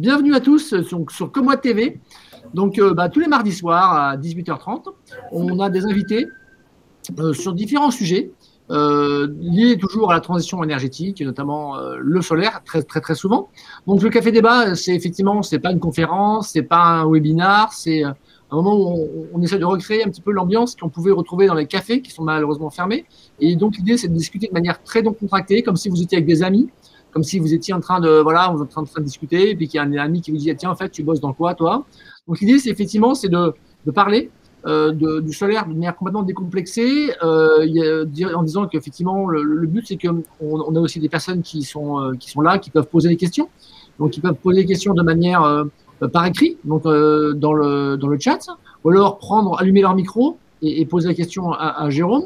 bienvenue à tous sur, Comme TV. Donc, euh, bah, tous les mardis soirs à 18h30, on a des invités euh, sur différents sujets euh, liés toujours à la transition énergétique, notamment le solaire, très très souvent. Donc, le café débat, c'est effectivement, c'est pas une conférence, c'est pas un webinar, c'est un moment où on, essaie de recréer un petit peu l'ambiance qu'on pouvait retrouver dans les cafés qui sont malheureusement fermés. Et donc, l'idée, c'est de discuter de manière très donc contractée, comme si vous étiez avec des amis comme si vous étiez en train de voilà, vous êtes en train de discuter, et puis qu'il y a un ami qui vous dit tiens en fait tu bosses dans quoi toi? Donc l'idée c'est effectivement c'est de, de parler euh, de, du solaire de manière complètement décomplexée, euh, en disant qu'effectivement le, le, but c'est qu'on on a aussi des personnes qui sont euh, qui sont là, qui peuvent poser des questions, donc ils peuvent poser des questions de manière euh, par écrit, donc euh, dans le dans le chat, ou alors prendre allumer leur micro et, et poser la question à, à Jérôme.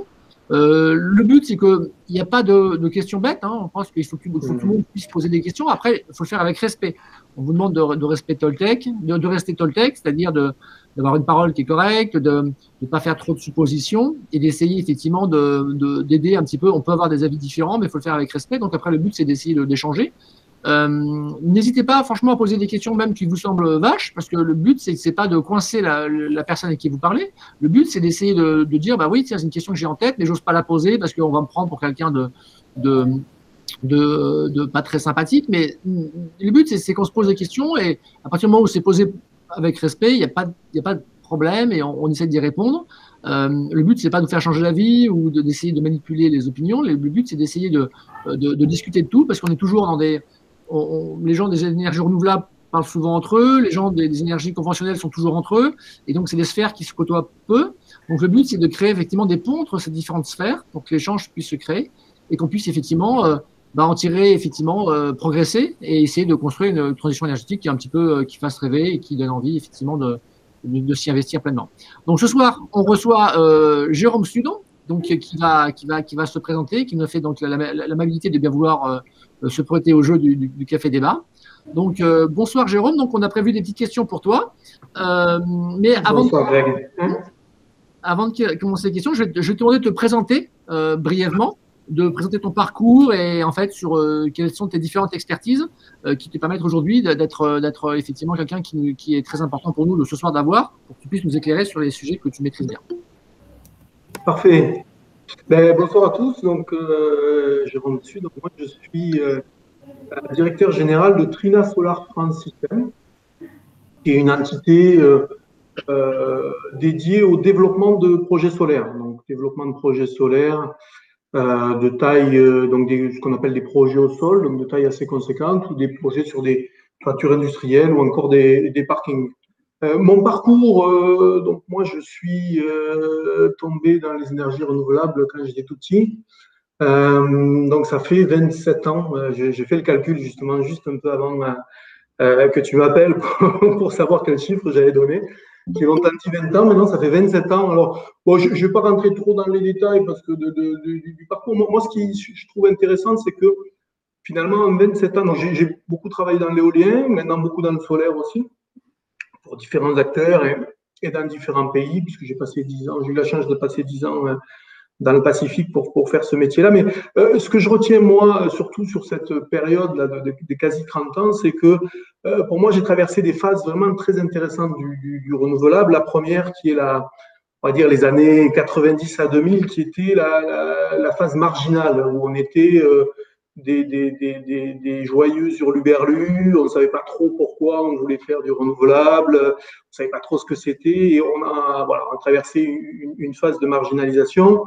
Euh, le but, c'est qu'il n'y a pas de, de, questions bêtes. Hein. On pense qu'il faut, que, tout le monde puisse poser des questions. Après, il faut le faire avec respect. On vous demande de, de respecter Toltec, de, de rester Toltec, c'est-à-dire d'avoir une parole qui est correcte, de ne pas faire trop de suppositions et d'essayer effectivement d'aider un petit peu. On peut avoir des avis différents, mais il faut le faire avec respect. Donc après, le but, c'est d'essayer d'échanger. Euh, N'hésitez pas, franchement, à poser des questions même qui vous semblent vaches, parce que le but, c'est pas de coincer la, personne avec qui vous parlez. Le but, c'est d'essayer de, dire, bah oui, c'est une question que j'ai en tête, mais j'ose pas la poser parce qu'on va me prendre pour quelqu'un de, pas très sympathique. Mais le but, c'est qu'on se pose des questions et à partir du moment où c'est posé avec respect, il n'y a pas, a pas de problème et on, essaie d'y répondre. Euh, le but, c'est pas de faire changer la vie ou d'essayer de, manipuler les opinions. Le but, c'est d'essayer de, de, de, discuter de tout parce qu'on est toujours dans des on, les gens des énergies renouvelables parlent souvent entre eux, les gens des, énergies conventionnelles sont toujours entre eux, et donc c'est des sphères qui se côtoient peu. Donc le but, c'est de créer effectivement des ponts entre ces différentes sphères pour que l'échange puisse se créer et qu'on puisse effectivement euh, bah, en tirer, effectivement, euh, progresser et essayer de construire une transition énergétique qui est un petit peu euh, qui fasse rêver et qui donne envie effectivement de, de, de s'y investir pleinement. Donc ce soir, on reçoit euh, Jérôme Sudon, donc qui va qui va qui va se présenter, qui nous fait donc l'amabilité de bien vouloir euh, se prêter au jeu du, du, du café débat. Donc euh, bonsoir Jérôme, donc on a prévu des petites questions pour toi. Euh, mais avant bonsoir, de, Greg. avant de commencer les questions, je vais, je vais te demander de te présenter euh, brièvement, de présenter ton parcours et en fait sur euh, quelles sont tes différentes expertises euh, qui te permettent aujourd'hui d'être d'être effectivement quelqu'un qui, qui, est très important pour nous de ce soir d'avoir pour que tu puisses nous éclairer sur les sujets que tu maîtrises bien. Parfait. Ben, bonsoir à tous. Donc, euh, Jérôme Dessus. Donc, moi, je suis euh, directeur général de Trina Solar France System, qui est une entité euh, euh, dédiée au développement de projets solaires. Donc, développement de projets solaires de taille, donc des, ce qu'on appelle des projets au sol, donc de taille assez conséquente, ou des projets sur des toitures industrielles ou encore des parkings. Euh, mon parcours, euh, donc moi je suis euh, tombé dans les énergies renouvelables quand j'étais tout petit. donc ça fait 27 ans. J'ai fait le calcul justement juste un peu avant que tu m'appelles pour, savoir quel chiffre j'allais donner. J'ai longtemps dit 20 ans, maintenant ça fait 27 ans. Alors, bon, je ne vais pas rentrer trop dans les détails parce que du parcours, moi, ce qui je trouve intéressant, c'est que finalement, en 27 ans, j'ai beaucoup travaillé dans l'éolien, maintenant beaucoup dans le solaire aussi pour différents acteurs et, dans différents pays, puisque j'ai passé dix ans, j'ai eu la chance de passer dix ans euh, dans le Pacifique pour, pour faire ce métier-là. Mais euh, ce que je retiens, moi, surtout sur cette période-là de, de, quasi 30 ans, c'est que euh, pour moi, j'ai traversé des phases vraiment très intéressantes du, du, renouvelable. La première, qui est la, on va dire les années 90 à 2000, qui était la, phase marginale, où on était des, des, des, joyeux hurluberlus, on ne savait pas trop pourquoi on voulait faire du renouvelable, on ne savait pas trop ce que c'était, et on a, traversé une, une, phase de marginalisation.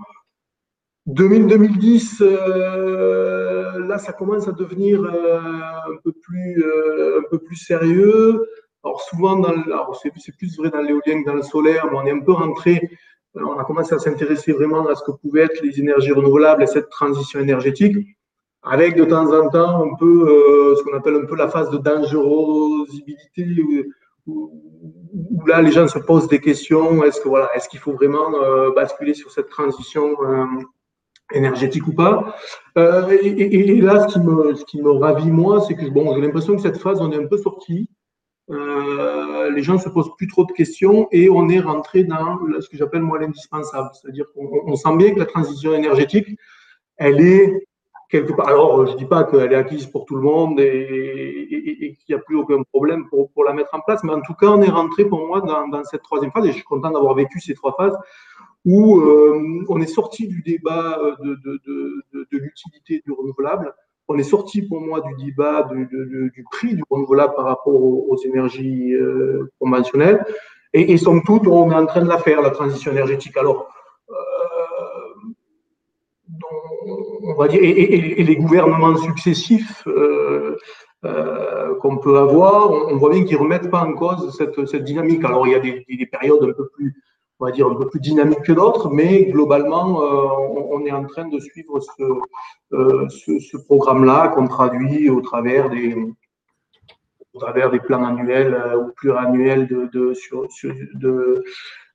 2000-2010, euh, là, ça commence à devenir euh, un, peu plus, euh, un peu plus sérieux. Alors souvent, c'est plus vrai dans l'éolien que dans le solaire, mais on est un peu rentré, on a commencé à s'intéresser vraiment à ce que pouvaient être les énergies renouvelables et cette transition énergétique avec de temps en temps un peu euh, ce qu'on appelle un peu la phase de dangerosité où, là les gens se posent des questions. Est-ce que voilà est-ce qu'il faut vraiment euh, basculer sur cette transition euh, énergétique ou pas? Et, là ce qui me ce qui me ravit moi c'est que bon j'ai l'impression que cette phase on est un peu sorti. Les gens se posent plus trop de questions et on est rentré dans ce que j'appelle moi l'indispensable. C'est-à-dire qu'on on sent bien que la transition énergétique elle est Alors, je ne dis pas qu'elle est acquise pour tout le monde et, qu'il n'y a plus aucun problème pour, la mettre en place, mais en tout cas, on est rentré pour moi dans, cette troisième phase et je suis content d'avoir vécu ces trois phases où euh, on est sorti du débat de, de, l'utilité du renouvelable. On est sorti pour moi du débat du prix du renouvelable par rapport aux, énergies euh, conventionnelles. Et, et somme toute, on est en train de la faire, la transition énergétique. Alors, on va dire, et, les gouvernements successifs euh, euh, qu'on peut avoir, on, voit bien qu'ils ne remettent pas en cause cette, dynamique. Alors, il y a des, périodes un peu plus, on va dire, un peu plus dynamiques que d'autres, mais globalement, euh, on, est en train de suivre ce, programme-là qu'on traduit au travers des, plans annuels ou pluriannuels de, sur, de,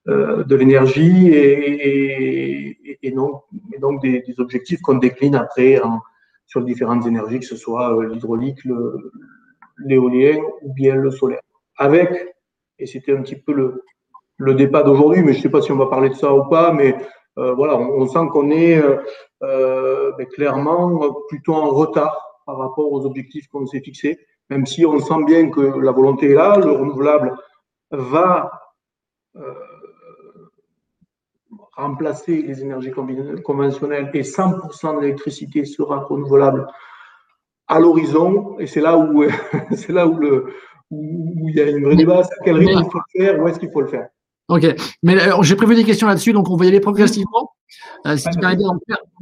de l'énergie et, et, donc, donc des, objectifs qu'on décline après sur différentes énergies, que ce soit euh, l'hydraulique, l'éolien ou bien le solaire. Avec, et c'était un petit peu le, le débat d'aujourd'hui, mais je ne sais pas si on va parler de ça ou pas, mais euh, voilà, on, sent qu'on est ben, clairement plutôt en retard par rapport aux objectifs qu'on s'est fixés, même si on sent bien que la volonté est là, le renouvelable va remplacer les énergies conventionnelles et 100% de l'électricité sera renouvelable à l'horizon. Et c'est là où c'est là où, le, où, il y a une vraie débat, à quel rythme il faut le faire, où est-ce qu'il faut le faire. Ok, mais euh, j'ai prévu des questions là-dessus, donc on va y aller progressivement. Euh,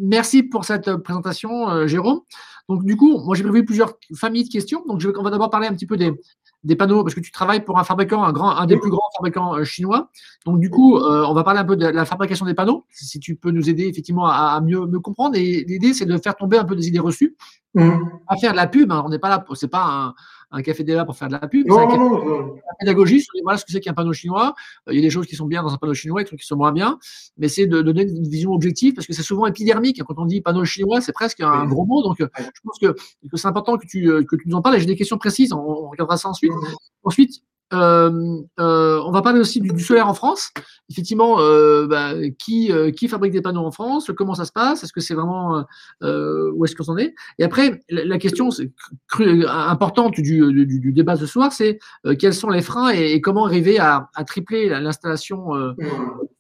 merci pour cette euh, présentation, Jérôme. Donc, du coup, moi j'ai prévu plusieurs familles de questions. Donc, je vais, on va d'abord parler un petit peu des, des panneaux, parce que tu travailles pour un fabricant, un, grand, un des plus grands fabricants euh, chinois. Donc, du coup, euh, on va parler un peu de la fabrication des panneaux, si tu peux nous aider effectivement à, mieux, me comprendre. Et l'idée, c'est de faire tomber un peu des idées reçues, mmh. à faire de la pub. Hein. on n'est pas là, c'est pas un, un café débat pour faire de la pub. Non, non, non, la pédagogie, voilà ce que c'est qu'un panneau chinois. Euh, il y a des choses qui sont bien dans un panneau chinois et des trucs qui sont moins bien. Mais c'est de, donner une vision objective parce que c'est souvent épidermique. Quand on dit panneau chinois, c'est presque un gros mot. Donc, je pense que, c'est important que tu, que tu nous en parles. Et j'ai des questions précises. On, regardera ça ensuite. Ensuite, euh, euh, on va parler aussi du, solaire en France. Effectivement, euh, bah, qui, qui fabrique des panneaux en France? Comment ça se passe? Est-ce que c'est vraiment où est-ce qu'on en est? Et après, la, question importante du, du, débat ce soir, c'est quels sont les freins et, comment arriver à, tripler l'installation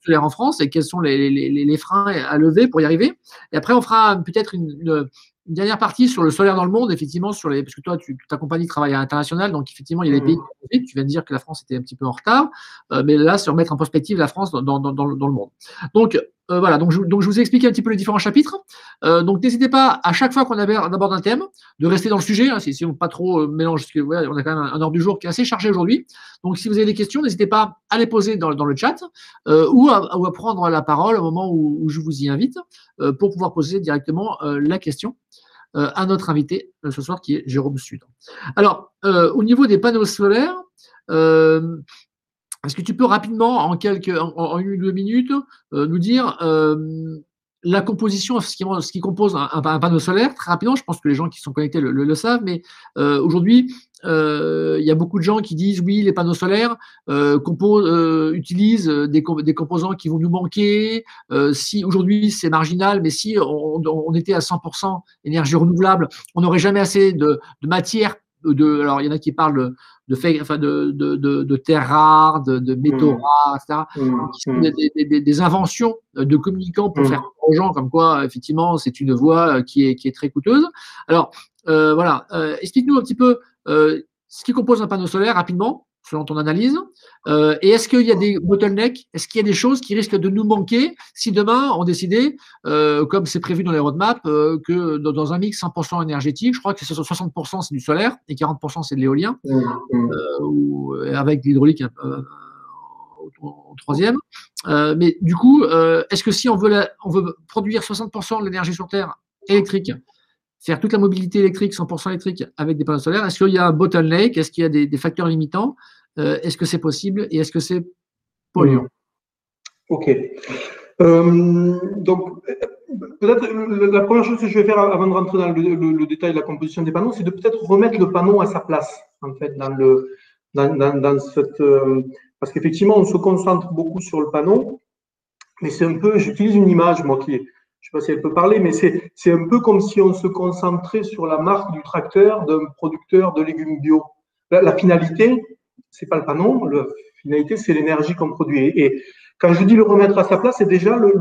solaire en France et quels sont les, les, les, freins à lever pour y arriver? Et après, on fera peut-être une une dernière partie sur le solaire dans le monde, effectivement, sur les, parce que toi, tu, ta compagnie travaille à l'international, donc effectivement, il y a des pays qui Tu viens de dire que la France était un petit peu en retard, euh, mais là, c'est remettre en perspective la France dans, dans, dans, le monde. Donc, euh, voilà, donc je, donc je vous ai expliqué un petit peu les différents chapitres. Euh, donc, n'hésitez pas, à chaque fois qu'on aborde un thème, de rester dans le sujet, hein, si, on pas trop mélange, parce que ouais, on a quand même un, ordre du jour qui est assez chargé aujourd'hui. Donc, si vous avez des questions, n'hésitez pas à les poser dans, dans le chat ou à, ou, à, prendre la parole au moment où, où je vous y invite pour pouvoir poser directement la question. Euh, à notre invité euh, ce soir qui est Jérôme Sud. Alors, euh, au niveau des panneaux solaires, est-ce que tu peux rapidement, en quelques, en, une ou deux minutes, nous dire la composition, ce qui, ce qui compose un, panneau solaire, très rapidement, je pense que les gens qui sont connectés le, savent, mais aujourd'hui, il y a beaucoup de gens qui disent oui, les panneaux solaires utilisent des, des, composants qui vont nous manquer. si aujourd'hui c'est marginal, mais si on, était à 100% énergie renouvelable, on n'aurait jamais assez de, de matière de, alors il y en a qui parlent de, de, enfin de, de, de, terres rares, de, métaux mmh. rares, etc. Mmh. Qui sont mmh. des, inventions de communicants pour faire aux gens comme quoi, effectivement, c'est une voie euh, qui est, qui est très coûteuse. Alors, euh, voilà, euh, explique-nous un petit peu ce qui compose un panneau solaire rapidement selon ton analyse euh, Et est-ce qu'il y a des bottlenecks? Est-ce qu'il y a des choses qui risquent de nous manquer si demain on décidait, euh, comme c'est prévu dans les roadmaps, euh, que dans un mix 100% énergétique, je crois que c'est 60% c'est du solaire et 40% c'est de l'éolien, mmh, mmh. ou avec l'hydraulique au, troisième. mais du coup, est-ce que si on veut, on veut produire 60% de l'énergie sur Terre électrique, faire toute la mobilité électrique 100% électrique avec des panneaux solaires, est-ce qu'il y a un bottleneck? Est-ce qu'il y a des, facteurs limitants? Euh, Est-ce que c'est possible Et est-ce que c'est polluant? Ok. Euh, donc, peut-être la première chose que je vais faire avant de rentrer dans le, détail de la composition des panneaux, c'est de peut-être remettre le panneau à sa place, en fait, dans le, dans, cette. Euh, parce qu'effectivement, on se concentre beaucoup sur le panneau, mais c'est un peu, j'utilise une image, moi, qui est, je ne sais pas si elle peut parler, mais c'est un peu comme si on se concentrait sur la marque du tracteur d'un producteur de légumes bio. La, la finalité, c'est pas le panneau, la finalité, c'est l'énergie qu'on produit. Et, quand je dis le remettre à sa place, c'est déjà le,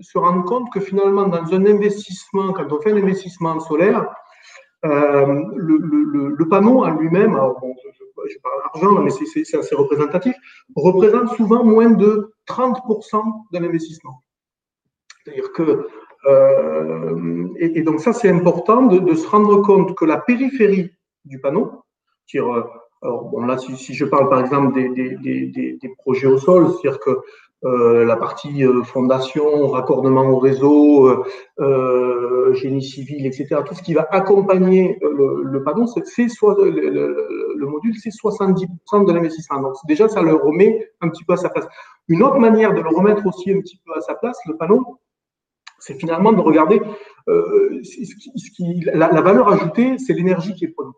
se rendre compte que finalement, dans un investissement, quand on fait un investissement solaire, euh, le, panneau en lui-même, bon, je, je, parle d'argent, mais c'est assez représentatif, représente souvent moins de 30% de l'investissement. C'est-à-dire que, euh, et, donc ça c'est important de, se rendre compte que la périphérie du panneau, dire, euh, alors bon là si, je parle par exemple des, des, des, des projets au sol, c'est-à-dire que euh, la partie fondation, raccordement au réseau, génie civil, etc. Tout ce qui va accompagner le, le panneau, c'est soit le, le, le, module, c'est 70% de l'investissement. Donc déjà, ça le remet un petit peu à sa place. Une autre manière de le remettre aussi un petit peu à sa place, le panneau, c'est finalement de regarder euh, la, valeur ajoutée, c'est l'énergie qui est produite.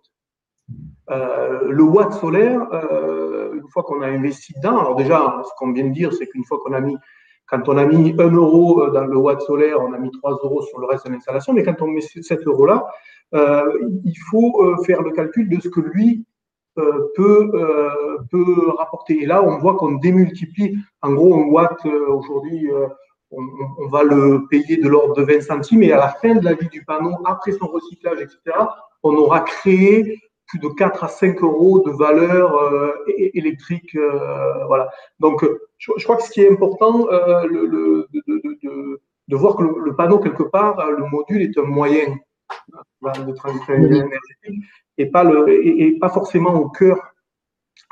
Euh, le watt solaire, euh, une fois qu'on a investi dedans, alors déjà, ce qu'on vient de dire, c'est qu'une fois qu'on a mis, quand on a mis 1 euro dans le watt solaire, on a mis 3 euros sur le reste de l'installation, mais quand on met 7 euros-là, il faut faire le calcul de ce que lui peut, peut rapporter. Et là, on voit qu'on démultiplie, en gros, un watt aujourd'hui, on, on, va le payer de l'ordre de 20 centimes, et à la fin de la vie du panneau, après son recyclage, etc., on aura créé plus de 4 à 5 euros de valeur euh, électrique. Euh, voilà. Donc, je, je, crois que ce qui est important, euh, le, le, de, de, de, de, voir que le, le, panneau, quelque part, le module est un moyen de transition énergétique et pas, le, et, et, pas forcément au cœur,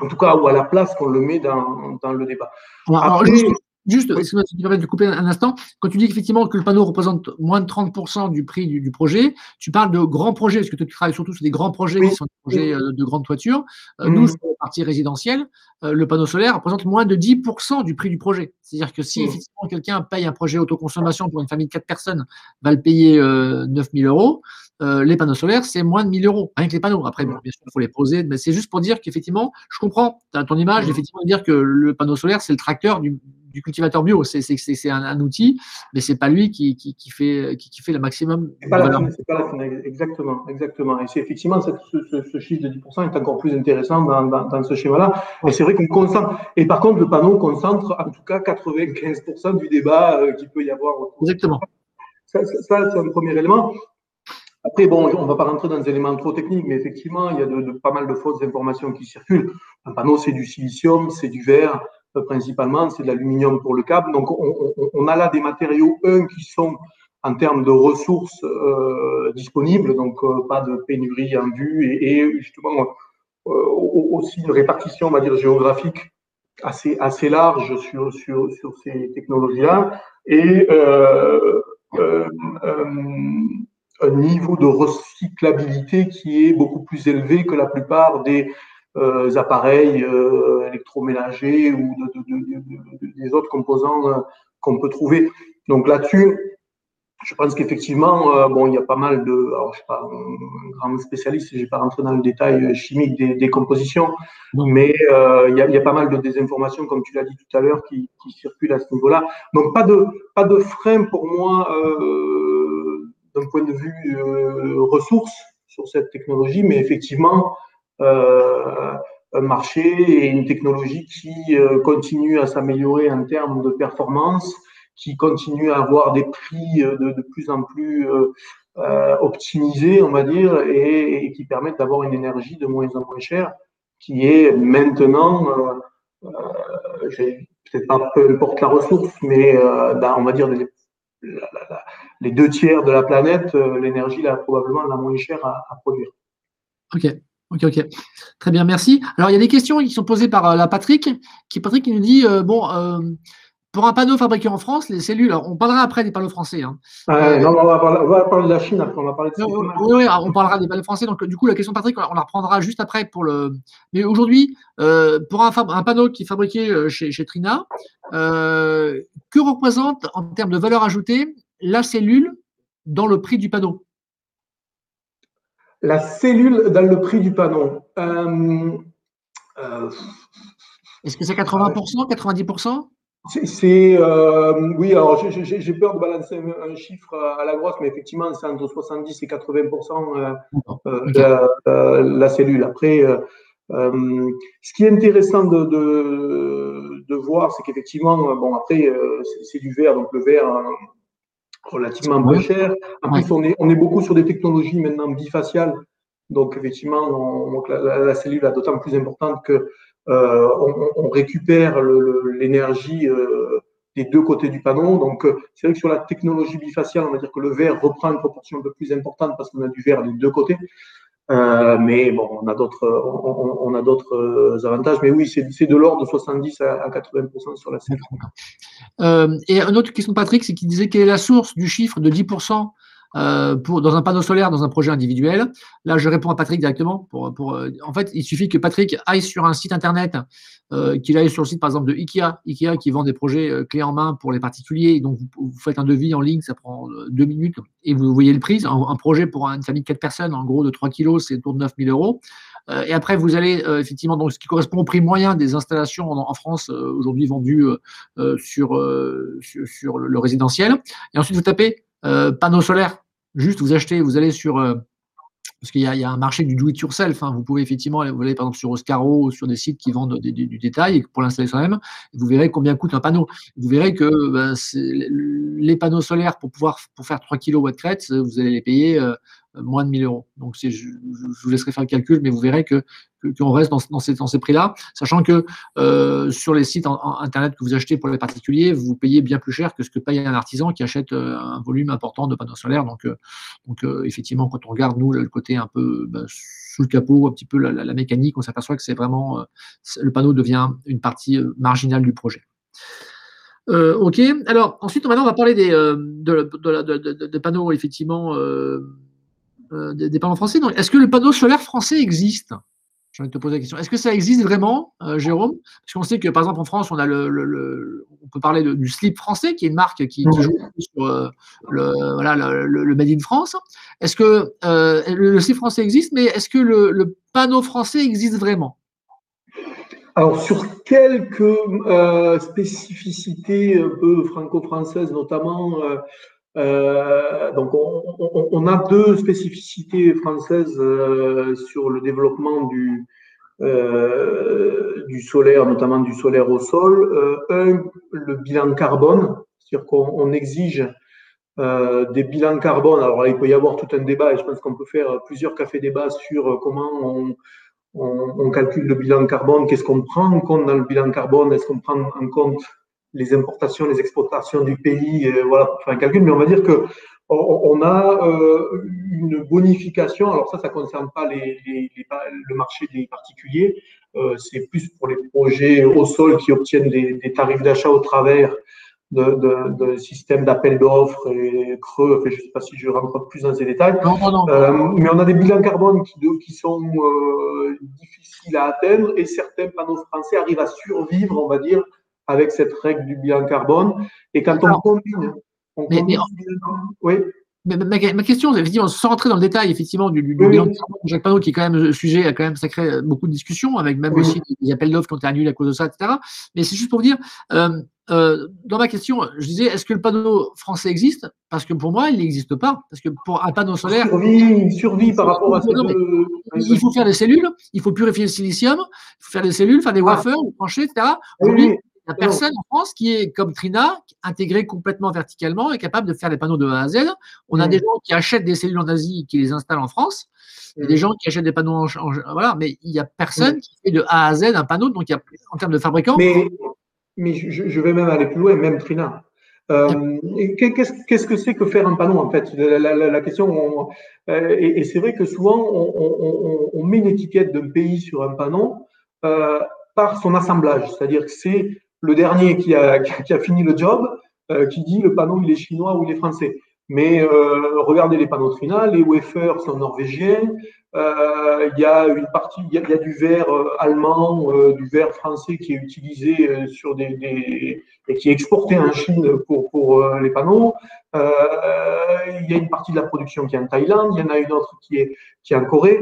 en tout cas, ou à la place qu'on le met dans, dans le débat. Après, Juste, oui. excuse-moi, si tu permets de couper un instant, quand tu dis effectivement que le panneau représente moins de 30% du prix du, du, projet, tu parles de grands projets, parce que tu travailles surtout sur des grands projets oui. qui sont des projets euh, de grande toiture. Euh, mmh. Nous, sur la partie résidentielle, euh, le panneau solaire représente moins de 10% du prix du projet. C'est-à-dire que si mmh. effectivement quelqu'un paye un projet autoconsommation pour une famille de 4 personnes, va le payer euh, 9000 euros, euh, les panneaux solaires, c'est moins de 1000 euros, rien que les panneaux. Après, bon, bien sûr, il faut les poser, mais c'est juste pour dire qu'effectivement, je comprends ton image, mmh. effectivement, de dire que le panneau solaire, c'est le tracteur du, du cultivateur bio. C'est un, un, outil, mais c'est pas lui qui, qui, qui, fait, qui, qui fait le maximum. C'est pas, la fin, exactement, exactement. Et c'est effectivement cette, ce, ce, chiffre de 10% est encore plus intéressant dans, dans, dans ce schéma-là. Mais c'est vrai qu'on concentre. Et par contre, le panneau concentre en tout cas 95% du débat euh, qu'il peut y avoir. Exactement. Ça, ça, ça c'est un premier élément. Après, bon, on ne va pas rentrer dans des éléments trop techniques, mais effectivement, il y a de, de, pas mal de fausses informations qui circulent. Un panneau, c'est du silicium, c'est du verre, principalement, c'est de l'aluminium pour le câble. Donc, on, a là des matériaux, un, qui sont en termes de ressources euh, disponibles, donc euh, pas de pénurie en vue, et, justement euh, aussi une répartition, on va dire, géographique assez, assez large sur, sur, sur ces technologies-là, et un niveau de recyclabilité qui est beaucoup plus élevé que la plupart des euh, appareils euh, électroménagers ou de, de, de, des autres composants euh, qu'on peut trouver. Donc là-dessus, je pense qu'effectivement, euh, bon, il y a pas mal de, alors je suis pas un grand spécialiste, je vais pas rentrer dans le détail chimique des, des compositions, mais euh, il, y a, il, y a, pas mal de désinformations, comme tu l'as dit tout à l'heure, qui, qui, circulent à ce niveau-là. Donc pas de pas de frein pour moi euh, d'un point de vue ressources sur cette technologie, mais effectivement, marché et une technologie qui euh, continue à s'améliorer en termes de performance, qui continue à avoir des prix euh, de, de plus en plus euh, optimisés, on va dire, et, qui permettent d'avoir une énergie de moins en moins chère, qui est maintenant, euh, peut-être pas peu importe la ressource, mais euh, on va dire les, deux tiers de la planète, l'énergie là probablement la moins chère à, à produire. Ok. Ok, ok. Très bien, merci. Alors, il y a des questions qui sont posées par euh, la Patrick, qui Patrick qui nous dit euh, bon, euh, pour un panneau fabriqué en France, les cellules, alors on parlera après des panneaux français. Hein. Non, on va, parler, on va, parler, de la Chine après, on va parler de oui, oui, on parlera des panneaux français. Donc, du coup, la question Patrick, on la reprendra juste après pour le. Mais aujourd'hui, pour un, un, panneau qui est fabriqué chez, chez Trina, que représente en termes de valeur ajoutée la cellule dans le prix du panneau? La cellule dans le prix du panneau. Euh, euh, Est-ce que c'est 80%, 90% C'est euh, oui, alors j'ai peur de balancer un, chiffre à la grosse, mais effectivement, c'est entre 70 et 80 euh, euh, de la, cellule. Après, ce qui est intéressant de, de, voir, c'est qu'effectivement, bon, après, c'est du verre, donc le verre relativement peu cher. En plus, on est, on est beaucoup sur des technologies maintenant bifaciales. Donc, effectivement, la, cellule est d'autant plus importante que euh, on, récupère l'énergie euh, des deux côtés du panneau. Donc, euh, c'est vrai que sur la technologie bifaciale, on va dire que le verre reprend une proportion un peu plus importante parce qu'on a du verre des deux côtés. Mais bon, on a d'autres, on, a d'autres avantages. Mais oui, c'est, de l'ordre de 70 à, 80% sur la scène. et une autre question Patrick, c'est qu'il disait quelle est la source du chiffre de 10% euh, dans un panneau solaire, dans un projet individuel. Là, je réponds à Patrick directement. Euh, en fait, il suffit que Patrick aille sur un site internet, euh, qu'il aille sur le site, par exemple, de Ikea, Ikea qui vend des projets clés en main pour les particuliers. Donc, vous, faites un devis en ligne, ça prend deux minutes et vous voyez le prix. Un, projet pour une famille de quatre personnes, en gros, de 3 kilos, c'est autour de 9 000 euros. et après, vous allez effectivement, donc, ce qui correspond au prix moyen des installations en, France aujourd'hui vendues sur, le résidentiel. Et ensuite, vous tapez panneau solaire Juste, vous achetez, vous allez sur. Euh, parce qu'il y, a un marché du do-it-yourself. Hein. Vous pouvez effectivement aller, par exemple sur Oscaro ou sur des sites qui vendent du détail pour l'installer soi-même. Vous verrez combien coûte un panneau. Vous verrez que ben, les panneaux solaires pour pouvoir pour faire 3 kW de crête, vous allez les payer euh, moins de 1000 euros. Donc, je, vous laisserai faire le calcul, mais vous verrez que qu'on reste dans, ces, dans ces prix-là, sachant que euh, sur les sites internet que vous achetez pour les particuliers, vous payez bien plus cher que ce que paye un artisan qui achète euh, un volume important de panneaux solaires. Donc, euh, donc effectivement, quand on regarde nous le côté un peu bah, sous le capot, un petit peu la, mécanique, on s'aperçoit que c'est vraiment le panneau devient une partie marginale du projet. ok. Alors ensuite, maintenant, on va parler des de, de, panneaux effectivement euh, des, panneaux français. Est-ce que le panneau solaire français existe? J'ai envie de te poser la question. Est-ce que ça existe vraiment, euh, Jérôme? Parce qu'on sait que, par exemple, en France, on a le, on peut parler du slip français, qui est une marque qui, joue sur euh, le, voilà, le, Made in France. Est-ce que le, slip français existe, mais est-ce que le, panneau français existe vraiment? Alors, sur quelques spécificités un peu franco-françaises, notamment, euh, donc, on, a deux spécificités françaises euh, sur le développement du, euh, du solaire, notamment du solaire au sol. un, le bilan carbone, c'est-à-dire qu'on exige des bilans carbone. Alors il peut y avoir tout un débat, et je pense qu'on peut faire plusieurs cafés débats sur comment on, on calcule le bilan carbone, qu'est-ce qu'on prend en compte dans le bilan carbone, est-ce qu'on prend en compte les importations, les exportations du pays, euh, voilà, pour faire un calcul, mais on va dire que on, a euh, une bonification. Alors ça, ça ne concerne pas les, le marché des particuliers, euh, c'est plus pour les projets au sol qui obtiennent des, tarifs d'achat au travers de, systèmes d'appel d'offres et creux. Enfin, je ne sais pas si je rentre plus dans ces détails. Non, non, non. mais on a des bilans carbone qui, qui sont difficiles à atteindre et certains panneaux français arrivent à survivre, on va dire, avec cette règle du bilan carbone. Et quand on combine, oui. ma, question, effectivement, sans rentrer dans le détail, effectivement, du, bilan de Jacques Panot, qui est quand même le sujet, a quand même sacré beaucoup de discussions, avec même aussi des appels d'offres qui ont été annulés à cause de ça, etc. Mais c'est juste pour dire, euh, euh, dans ma question, je disais, est-ce que le panneau français existe? Parce que pour moi, il n'existe pas. Parce que pour un panneau solaire. Survie, survie par rapport à ça. Il faut faire des cellules, il faut purifier le silicium, il faut faire des cellules, faire des ah. wafers, trancher, etc. Il n'y a personne en France qui est comme Trina, intégré complètement verticalement et capable de faire les panneaux de A à Z. On a des gens qui achètent des cellules en Asie et qui les installent en France. Il y a des gens qui achètent des panneaux en, voilà, mais il n'y a personne qui fait de A à Z un panneau. Donc, il y a, en termes de fabricants. Mais, mais je, vais même aller plus loin, même Trina. Euh, Qu'est-ce que c'est que faire un panneau en fait? La, question, euh, et, c'est vrai que souvent on, on, met une étiquette d'un pays sur un panneau euh, par son assemblage, c'est-à-dire que c'est le dernier qui a, qui a fini le job, euh, qui dit le panneau il est chinois ou il est français. Mais euh, regardez les panneaux Trina, les wafers sont norvégiens, euh, il y a une partie, il y, a, du verre allemand, du verre français qui est utilisé sur des, des, et qui est exporté en Chine pour, pour les panneaux. il y a une partie de la production qui est en Thaïlande, il y en a une autre qui est, qui est en Corée.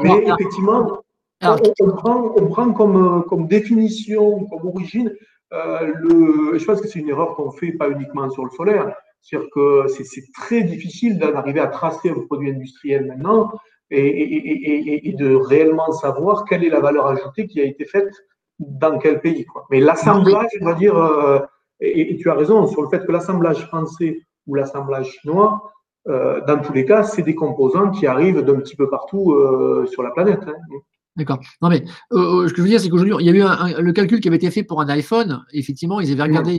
mais effectivement, on, prend, prend, comme, définition, comme origine, le, je pense que c'est une erreur qu'on fait pas uniquement sur le solaire. C'est-à-dire que c'est très difficile d'arriver à tracer un produit industriel maintenant et, de réellement savoir quelle est la valeur ajoutée qui a été faite dans quel pays. Mais l'assemblage, on va dire, euh, et, tu as raison sur le fait que l'assemblage français ou l'assemblage chinois, euh, dans tous les cas, c'est des composants qui arrivent d'un petit peu partout euh, sur la planète. Hein. D'accord. Non, mais ce que je veux dire, c'est qu'aujourd'hui, il y a eu un, le calcul qui avait été fait pour un iPhone. Effectivement, ils avaient regardé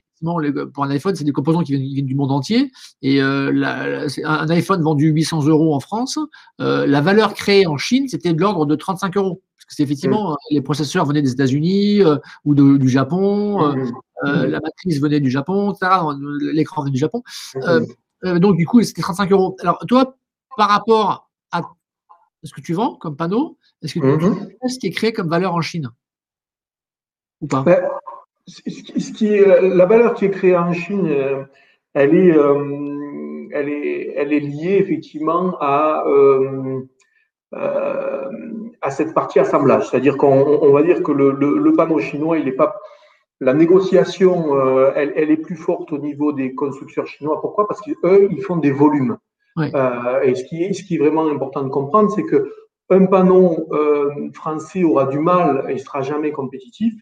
pour un iPhone, c'est des composants qui viennent, du monde entier. Et euh, un iPhone vendu 800 euros en France, euh, la valeur créée en Chine, c'était de l'ordre de 35 euros. Parce que c'est effectivement, les processeurs venaient des États-Unis euh, ou du Japon, la matrice venait du Japon, l'écran venait du Japon. donc, du coup, c'était 35 euros. Alors, toi, par rapport à ce que tu vends comme panneau, est-ce que tu mm-hmm. sais ce qui est créé comme valeur en Chine? Ou pas? Ben, ce qui est, la valeur qui est créée en Chine, euh, elle est, euh, elle est, elle est liée effectivement à, euh, à cette partie assemblage. C'est-à-dire qu'on va dire que le, le, panneau chinois, il n'est pas. La négociation, elle, elle, est plus forte au niveau des constructeurs chinois. Pourquoi? Parce qu'eux, ils font des volumes. et ce qui, est, ce qui est vraiment important de comprendre, c'est que un panneau français aura du mal et sera jamais compétitif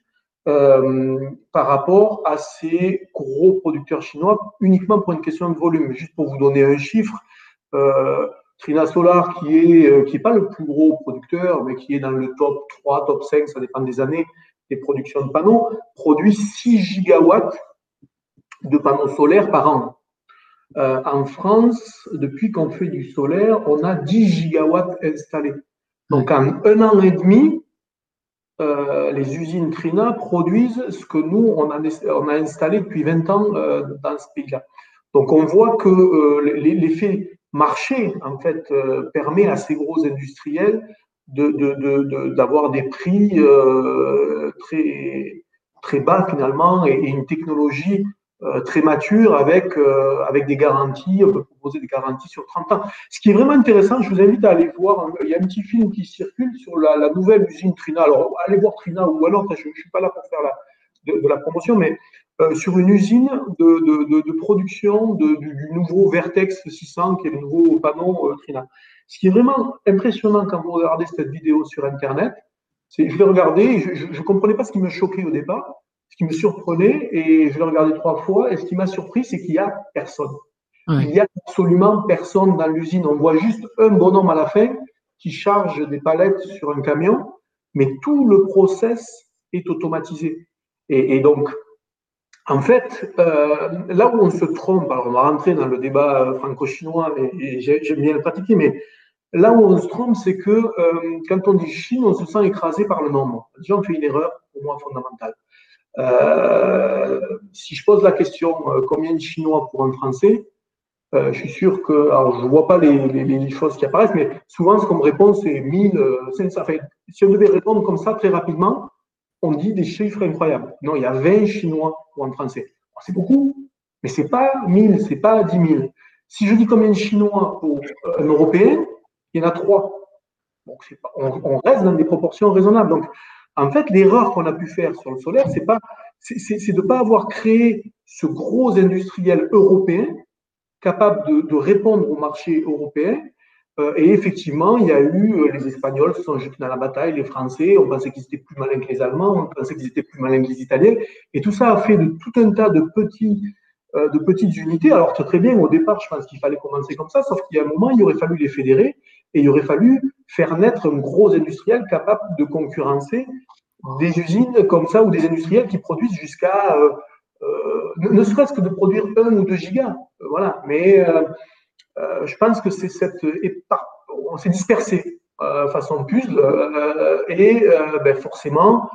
euh, par rapport à ces gros producteurs chinois uniquement pour une question de volume. Juste pour vous donner un chiffre, euh, Trina Solar, qui est euh, qui est pas le plus gros producteur, mais qui est dans le top 3, top 5, ça dépend des années, des productions de panneaux, produit 6 gigawatts de panneaux solaires par an. En France, depuis qu'on fait du solaire, on a 10 gigawatts installés. Donc en un an et demi, euh, les usines Trina produisent ce que nous, on a, installé depuis 20 ans euh, dans ce pays-là. Donc on voit que euh, l'effet marché, en fait, permet à ces gros industriels d'avoir de, de, des prix très, bas finalement et, une technologie très mature avec, avec des garanties, proposer des garanties sur 30 ans. Ce qui est vraiment intéressant, je vous invite à aller voir, il y a un petit film qui circule sur la, nouvelle usine Trina. Alors, allez voir Trina ou alors, je ne suis pas là pour faire de, la promotion, mais euh, sur une usine de, production du, nouveau Vertex 600, qui est le nouveau panneau Trina. Ce qui est vraiment impressionnant quand vous regardez cette vidéo sur Internet, c'est je l'ai regardé, je ne comprenais pas ce qui me choquait au départ, ce qui me surprenait, et je l'ai regardé trois fois, et ce qui m'a surpris, c'est qu'il n'y a personne. Il n'y a absolument personne dans l'usine. On voit juste un bonhomme à la fin qui charge des palettes sur un camion, mais tout le process est automatisé. Et, donc, en fait, euh, là où on se trompe, alors on va rentrer dans le débat franco-chinois, et, j'aime bien le pratiquer, mais là où on se trompe, c'est que euh, quand on dit Chine, on se sent écrasé par le nombre. Déjà, on fait une erreur, pour moi, fondamentale. Euh, si je pose la question euh, combien de Chinois pour un Français, euh, je suis sûr que, alors je ne vois pas les, choses qui apparaissent, mais souvent ce qu'on me répond c'est 1000, 500. Enfin, si on devait répondre comme ça très rapidement, on dit des chiffres incroyables. Non, il y a 20 Chinois pour un Français. C'est beaucoup, mais c'est pas 1000, c'est pas 10 000. Si je dis combien de Chinois pour un Européen, il y en a trois. Donc, pas, on, on, reste dans des proportions raisonnables. Donc, en fait, l'erreur qu'on a pu faire sur le solaire, c'est pas, c'est de ne pas avoir créé ce gros industriel européen capable de, répondre au marché européen. Euh, et effectivement, il y a eu euh, les Espagnols se sont jetés dans la bataille, les Français, on pensait qu'ils étaient plus malins que les Allemands, on pensait qu'ils étaient plus malins que les Italiens. Et tout ça a fait de tout un tas de euh, de petites unités. Alors, très bien, au départ, je pense qu'il fallait commencer comme ça, sauf qu'il y a un moment, il aurait fallu les fédérer et il aurait fallu faire naître un gros industriel capable de concurrencer des usines comme ça ou des industriels qui produisent jusqu'à, euh, euh, ne, serait-ce que de produire un ou deux gigas. voilà. Mais je pense que c'est cette on s'est dispersé façon puzzle et ben forcément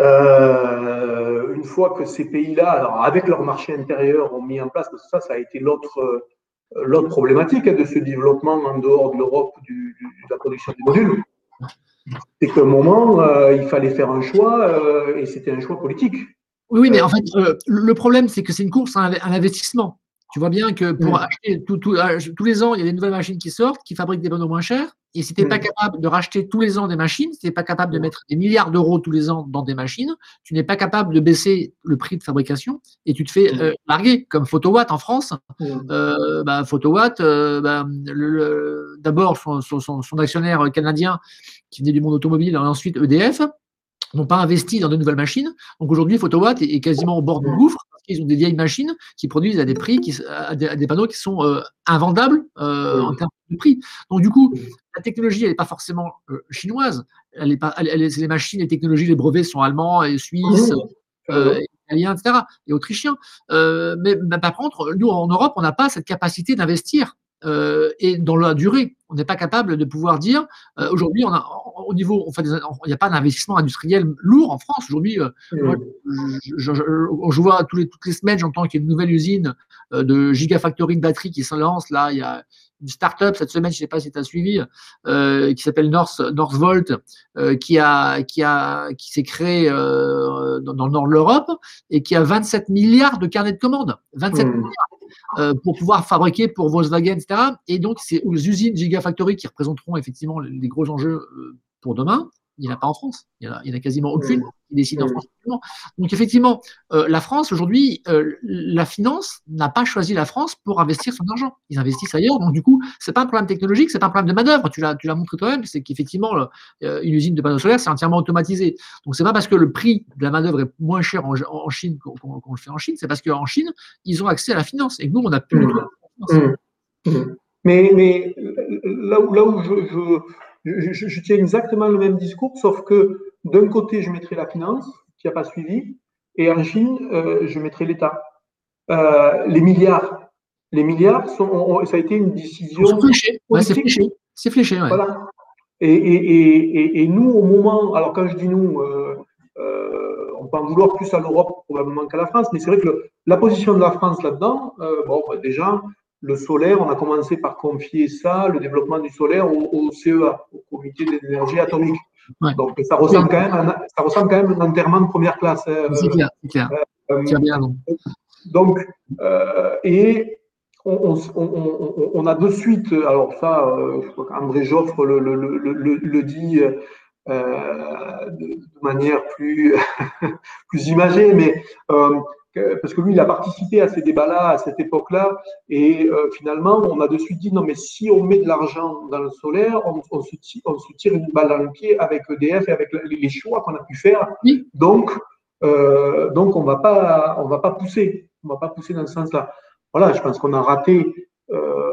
euh, une fois que ces pays-là, alors avec leur marché intérieur, ont mis en place, parce que ça, ça a été l'autre euh, l'autre problématique hein, de ce développement en dehors de l'Europe du, de la production des modules, c'est qu'à un moment, euh, il fallait faire un choix et c'était un choix politique. Oui, mais en fait, le problème, c'est que c'est une course à, l'investissement. Tu vois bien que pour acheter euh, tous les ans, il y a des nouvelles machines qui sortent, qui fabriquent des panneaux moins chers. Et si tu n'es pas capable de racheter tous les ans des machines, si tu n'es pas capable de mettre des milliards d'euros tous les ans dans des machines, tu n'es pas capable de baisser le prix de fabrication et tu te fais euh, larguer, comme Photowatt en France. Euh, bah, Photowatt, bah, d'abord son, son, actionnaire canadien qui venait du monde automobile, et ensuite EDF, n'ont pas investi dans de nouvelles machines. Donc aujourd'hui, Photowatt est quasiment au bord du gouffre ils ont des vieilles machines qui produisent à des prix, qui, à des, panneaux qui sont euh, invendables euh, en termes de prix. Donc, du coup, la technologie, elle n'est pas forcément euh, chinoise. Elle est pas, elle, les machines, les technologies, les brevets sont allemands et suisses, italiens, etc., et autrichiens. mais, mais, par contre, nous, en Europe, on n'a pas cette capacité d'investir euh, et dans la durée. On n'est pas capable de pouvoir dire euh, aujourd'hui, on a, au niveau, on fait il n'y a pas d'investissement industriel lourd en France. Aujourd'hui, euh, je, je, vois tous les, toutes les semaines, j'entends qu'il y a une nouvelle usine de gigafactory de batteries qui se lance. Là, il y a une start-up cette semaine, je ne sais pas si tu as suivi, qui s'appelle North, Northvolt, qui, a, qui, a, qui s'est créé dans, dans, le nord de l'Europe et qui a 27 milliards de carnets de commandes. 27 milliards euh, pour pouvoir fabriquer pour Volkswagen, etc. Et donc, c'est aux usines Gigafactory qui représenteront effectivement les gros enjeux euh, pour demain. Il n'y en a pas en France. Il n'y en, a quasiment aucune qui décide en France. Donc, effectivement, euh, la France, aujourd'hui, la finance n'a pas choisi la France pour investir son argent. Ils investissent ailleurs. Donc, du coup, ce n'est pas un problème technologique, ce n'est pas un problème de manœuvre. Tu l'as, montré toi-même, c'est qu'effectivement, une usine de panneaux solaires, c'est entièrement automatisé. Donc, ce n'est pas parce que le prix de la manœuvre est moins cher en, Chine qu'on, le fait en Chine, c'est parce qu'en Chine, ils ont accès à la finance. Et nous, on n'a plus mmh. mmh. Mmh. Mais, mais là où, là où je je, tiens exactement le même discours, sauf que d'un côté, je mettrai la finance, qui n'a pas suivi, et en Chine, euh, je mettrai l'État. Euh, les milliards, les milliards, sont, ça a été une décision. c'est fléché. C'est fléché, Voilà. Et, et, et, nous, au moment, alors quand je dis nous, euh, on peut en vouloir plus à l'Europe probablement qu'à la France, mais c'est vrai que la position de la France là-dedans, bon, bah, déjà, le solaire, on a commencé par confier ça, le développement du solaire, au, CEA, au Comité d'énergie atomique. Donc ça ressemble, quand même à, ça ressemble quand même à un enterrement de première classe. Hein. c'est clair, c'est clair. Euh, bien, donc, euh, et on, on, on, a de suite, alors ça, euh, je crois qu'André Joffre le, le, le, le dit euh, de, manière plus, plus imagée, mais parce que lui, il a participé à ces débats-là, à cette époque-là, et euh, finalement, on a de suite dit non, mais si on met de l'argent dans le solaire, on, se tire, une balle dans le pied avec EDF et avec les choix qu'on a pu faire. Donc, euh, donc on on va pas pousser, on va pas pousser dans ce sens-là. Voilà, je pense qu'on a raté. Euh,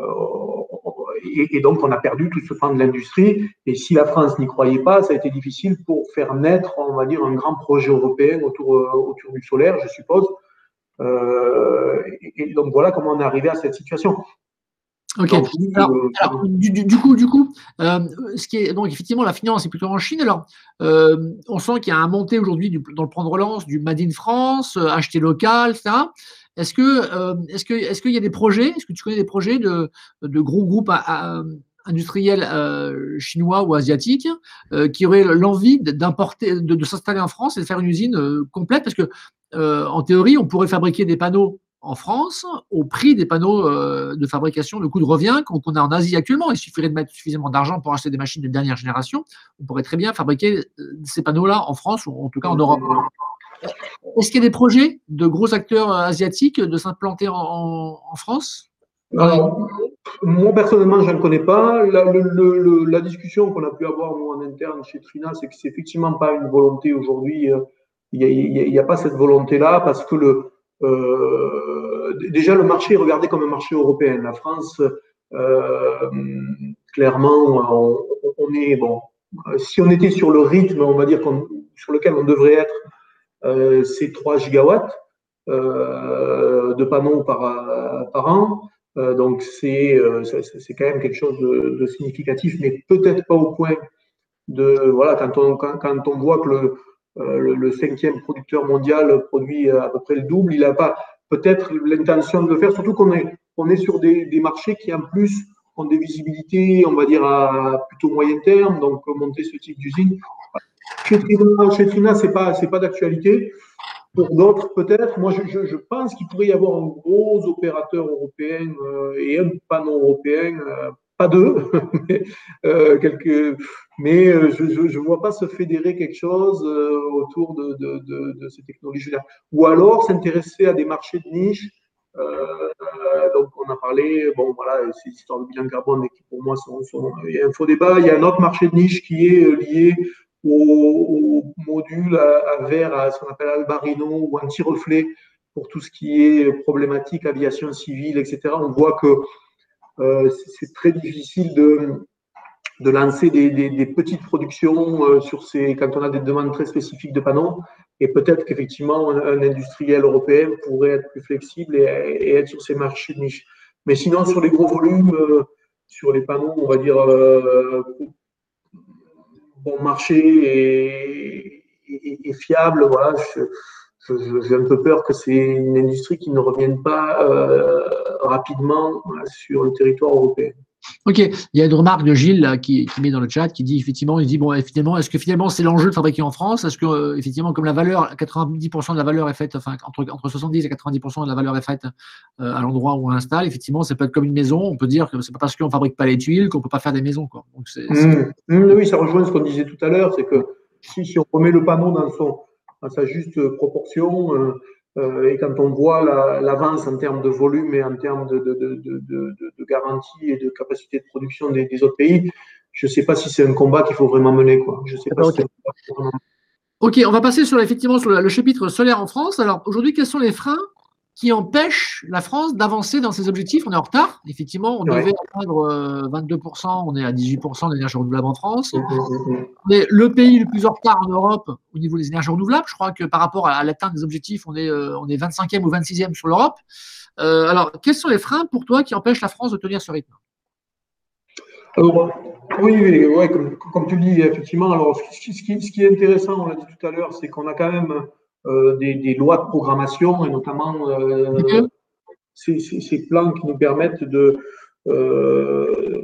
et, donc, on a perdu tout ce pan de l'industrie. Et si la France n'y croyait pas, ça a été difficile pour faire naître, on va dire, un grand projet européen autour, autour du solaire, je suppose. Euh, et, donc voilà comment on est arrivé à cette situation. Ok. Euh, du, coup, du coup, euh, ce qui est donc effectivement la finance est plutôt en Chine. Alors, on sent qu'il y a un montée aujourd'hui dans le plan de relance du Made in France, acheter local, etc. Est-ce que, est-ce que, est-ce qu'il y a des projets? Est-ce que tu connais des projets de, de gros groupes industriels chinois ou asiatiques qui auraient l'envie d'importer, de, de s'installer en France et de faire une usine complète? Parce que euh, en théorie, on pourrait fabriquer des panneaux en France au prix des panneaux euh, de fabrication de coût de revient qu'on a en Asie actuellement. Il suffirait de mettre suffisamment d'argent pour acheter des machines de dernière génération. On pourrait très bien fabriquer euh, ces panneaux-là en France ou en tout cas en Europe. Est-ce qu'il y a des projets de gros acteurs asiatiques de s'implanter en, France? Moi, personnellement, je ne connais pas. La, la discussion qu'on a pu avoir, nous, en interne chez Trina, c'est que c'est effectivement pas une volonté aujourd'hui il n'y a, pas cette volonté-là parce que le, euh, déjà le marché est regardé comme un marché européen. La France, euh, clairement, on, est bon. Si on était sur le rythme, on va dire sur lequel on devrait être, euh, c'est 3 gigawatts de panneaux par, par an. donc c'est c'est quand même quelque chose de, significatif, mais peut-être pas au point de voilà quand on quand, quand on voit que le euh, le, cinquième producteur mondial produit à peu près le double. Il n'a pas peut-être l'intention de le faire, surtout qu'on est, on est sur des, marchés qui en plus ont des visibilités, on va dire, à plutôt moyen terme, donc monter ce type d'usine. Chez Trina, ce n'est pas, d'actualité. pour d'autres, peut-être. Moi, je, pense qu'il pourrait y avoir un gros opérateur européen et un panneau européen pas deux, mais, euh, quelques, mais euh, je ne vois pas se fédérer quelque chose euh, autour de, ces technologies-là. Ou alors s'intéresser à des marchés de niche. donc, on a parlé, bon, voilà, c'est l'histoire de bilan carbone, mais qui pour moi sont, Il y a un faux débat. Il y a un autre marché de niche qui est lié au, au module à, à verre, à ce qu'on appelle albarino ou anti-reflet pour tout ce qui est problématique aviation civile, etc. On voit que c'est très difficile de, de lancer des, des, petites productions euh, sur ces, quand on a des demandes très spécifiques de panneaux. Et peut-être qu'effectivement, un, industriel européen pourrait être plus flexible et, être sur ces marchés de niche. Mais sinon, sur les gros volumes, euh, sur les panneaux, on va dire bon marché et, fiable, voilà, j'ai un peu peur que c'est une industrie qui ne revienne pas euh, rapidement sur le territoire européen. Ok, il y a une remarque de Gilles qui, met dans le chat qui dit effectivement, il dit bon, finalement, est-ce que finalement c'est l'enjeu de fabriquer en France? Est-ce que euh, effectivement, comme la valeur, 90% de la valeur est faite, enfin entre, entre 70 et 90% de la valeur est faite euh, à l'endroit où on installe, effectivement, ça peut être comme une maison. On peut dire que c'est pas parce qu'on fabrique pas les tuiles qu'on peut pas faire des maisons. Quoi. Mmh. Mmh, oui, ça rejoint ce qu'on disait tout à l'heure, c'est que si, si on remet le panneau dans son sa juste proportion. Euh, et quand on voit l'avance en termes de volume et en termes de, de, de, de, garantie et de capacité de production des, autres pays, je ne sais pas si c'est un combat qu'il faut vraiment mener. Quoi. Je sais pas Ok, on va passer sur effectivement sur le chapitre solaire en France. Alors aujourd'hui, quels sont les freins qui empêche la France d'avancer dans ses objectifs. On est en retard. Effectivement, on devait atteindre 22%, euh, on est à 18% d'énergie renouvelable en France. On est le pays le plus en retard en Europe au niveau des énergies renouvelables. Je crois que par rapport à l'atteinte des objectifs, on est, euh, on est 25e ou 26e sur l'Europe. Euh, alors, quels sont les freins pour toi qui empêchent la France de tenir ce rythme? Alors, oui, oui comme, tu le dis, effectivement. Alors, ce qui, ce qui est intéressant, on l'a dit tout à l'heure, c'est qu'on a quand même euh, des, lois de programmation et notamment euh, ces, plans qui nous permettent de euh,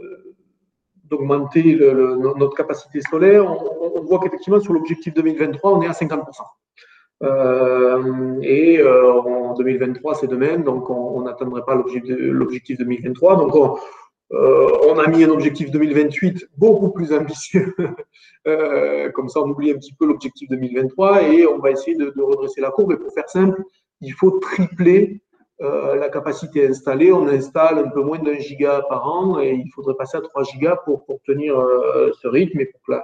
d'augmenter notre capacité solaire. On, voit qu'effectivement sur l'objectif 2023, on est à 50%. et en 2023, c'est demain, donc on n'atteindrait pas l'objectif 2023. Donc on, on a mis un objectif 2028 beaucoup plus ambitieux. Euh, comme ça, on oublie un petit peu l'objectif 2023 et on va essayer de, redresser la courbe. Et pour faire simple, il faut tripler euh, la capacité installée. On installe un peu moins d'un giga par an et il faudrait passer à 3 gigas pour, pour tenir ce rythme et pour que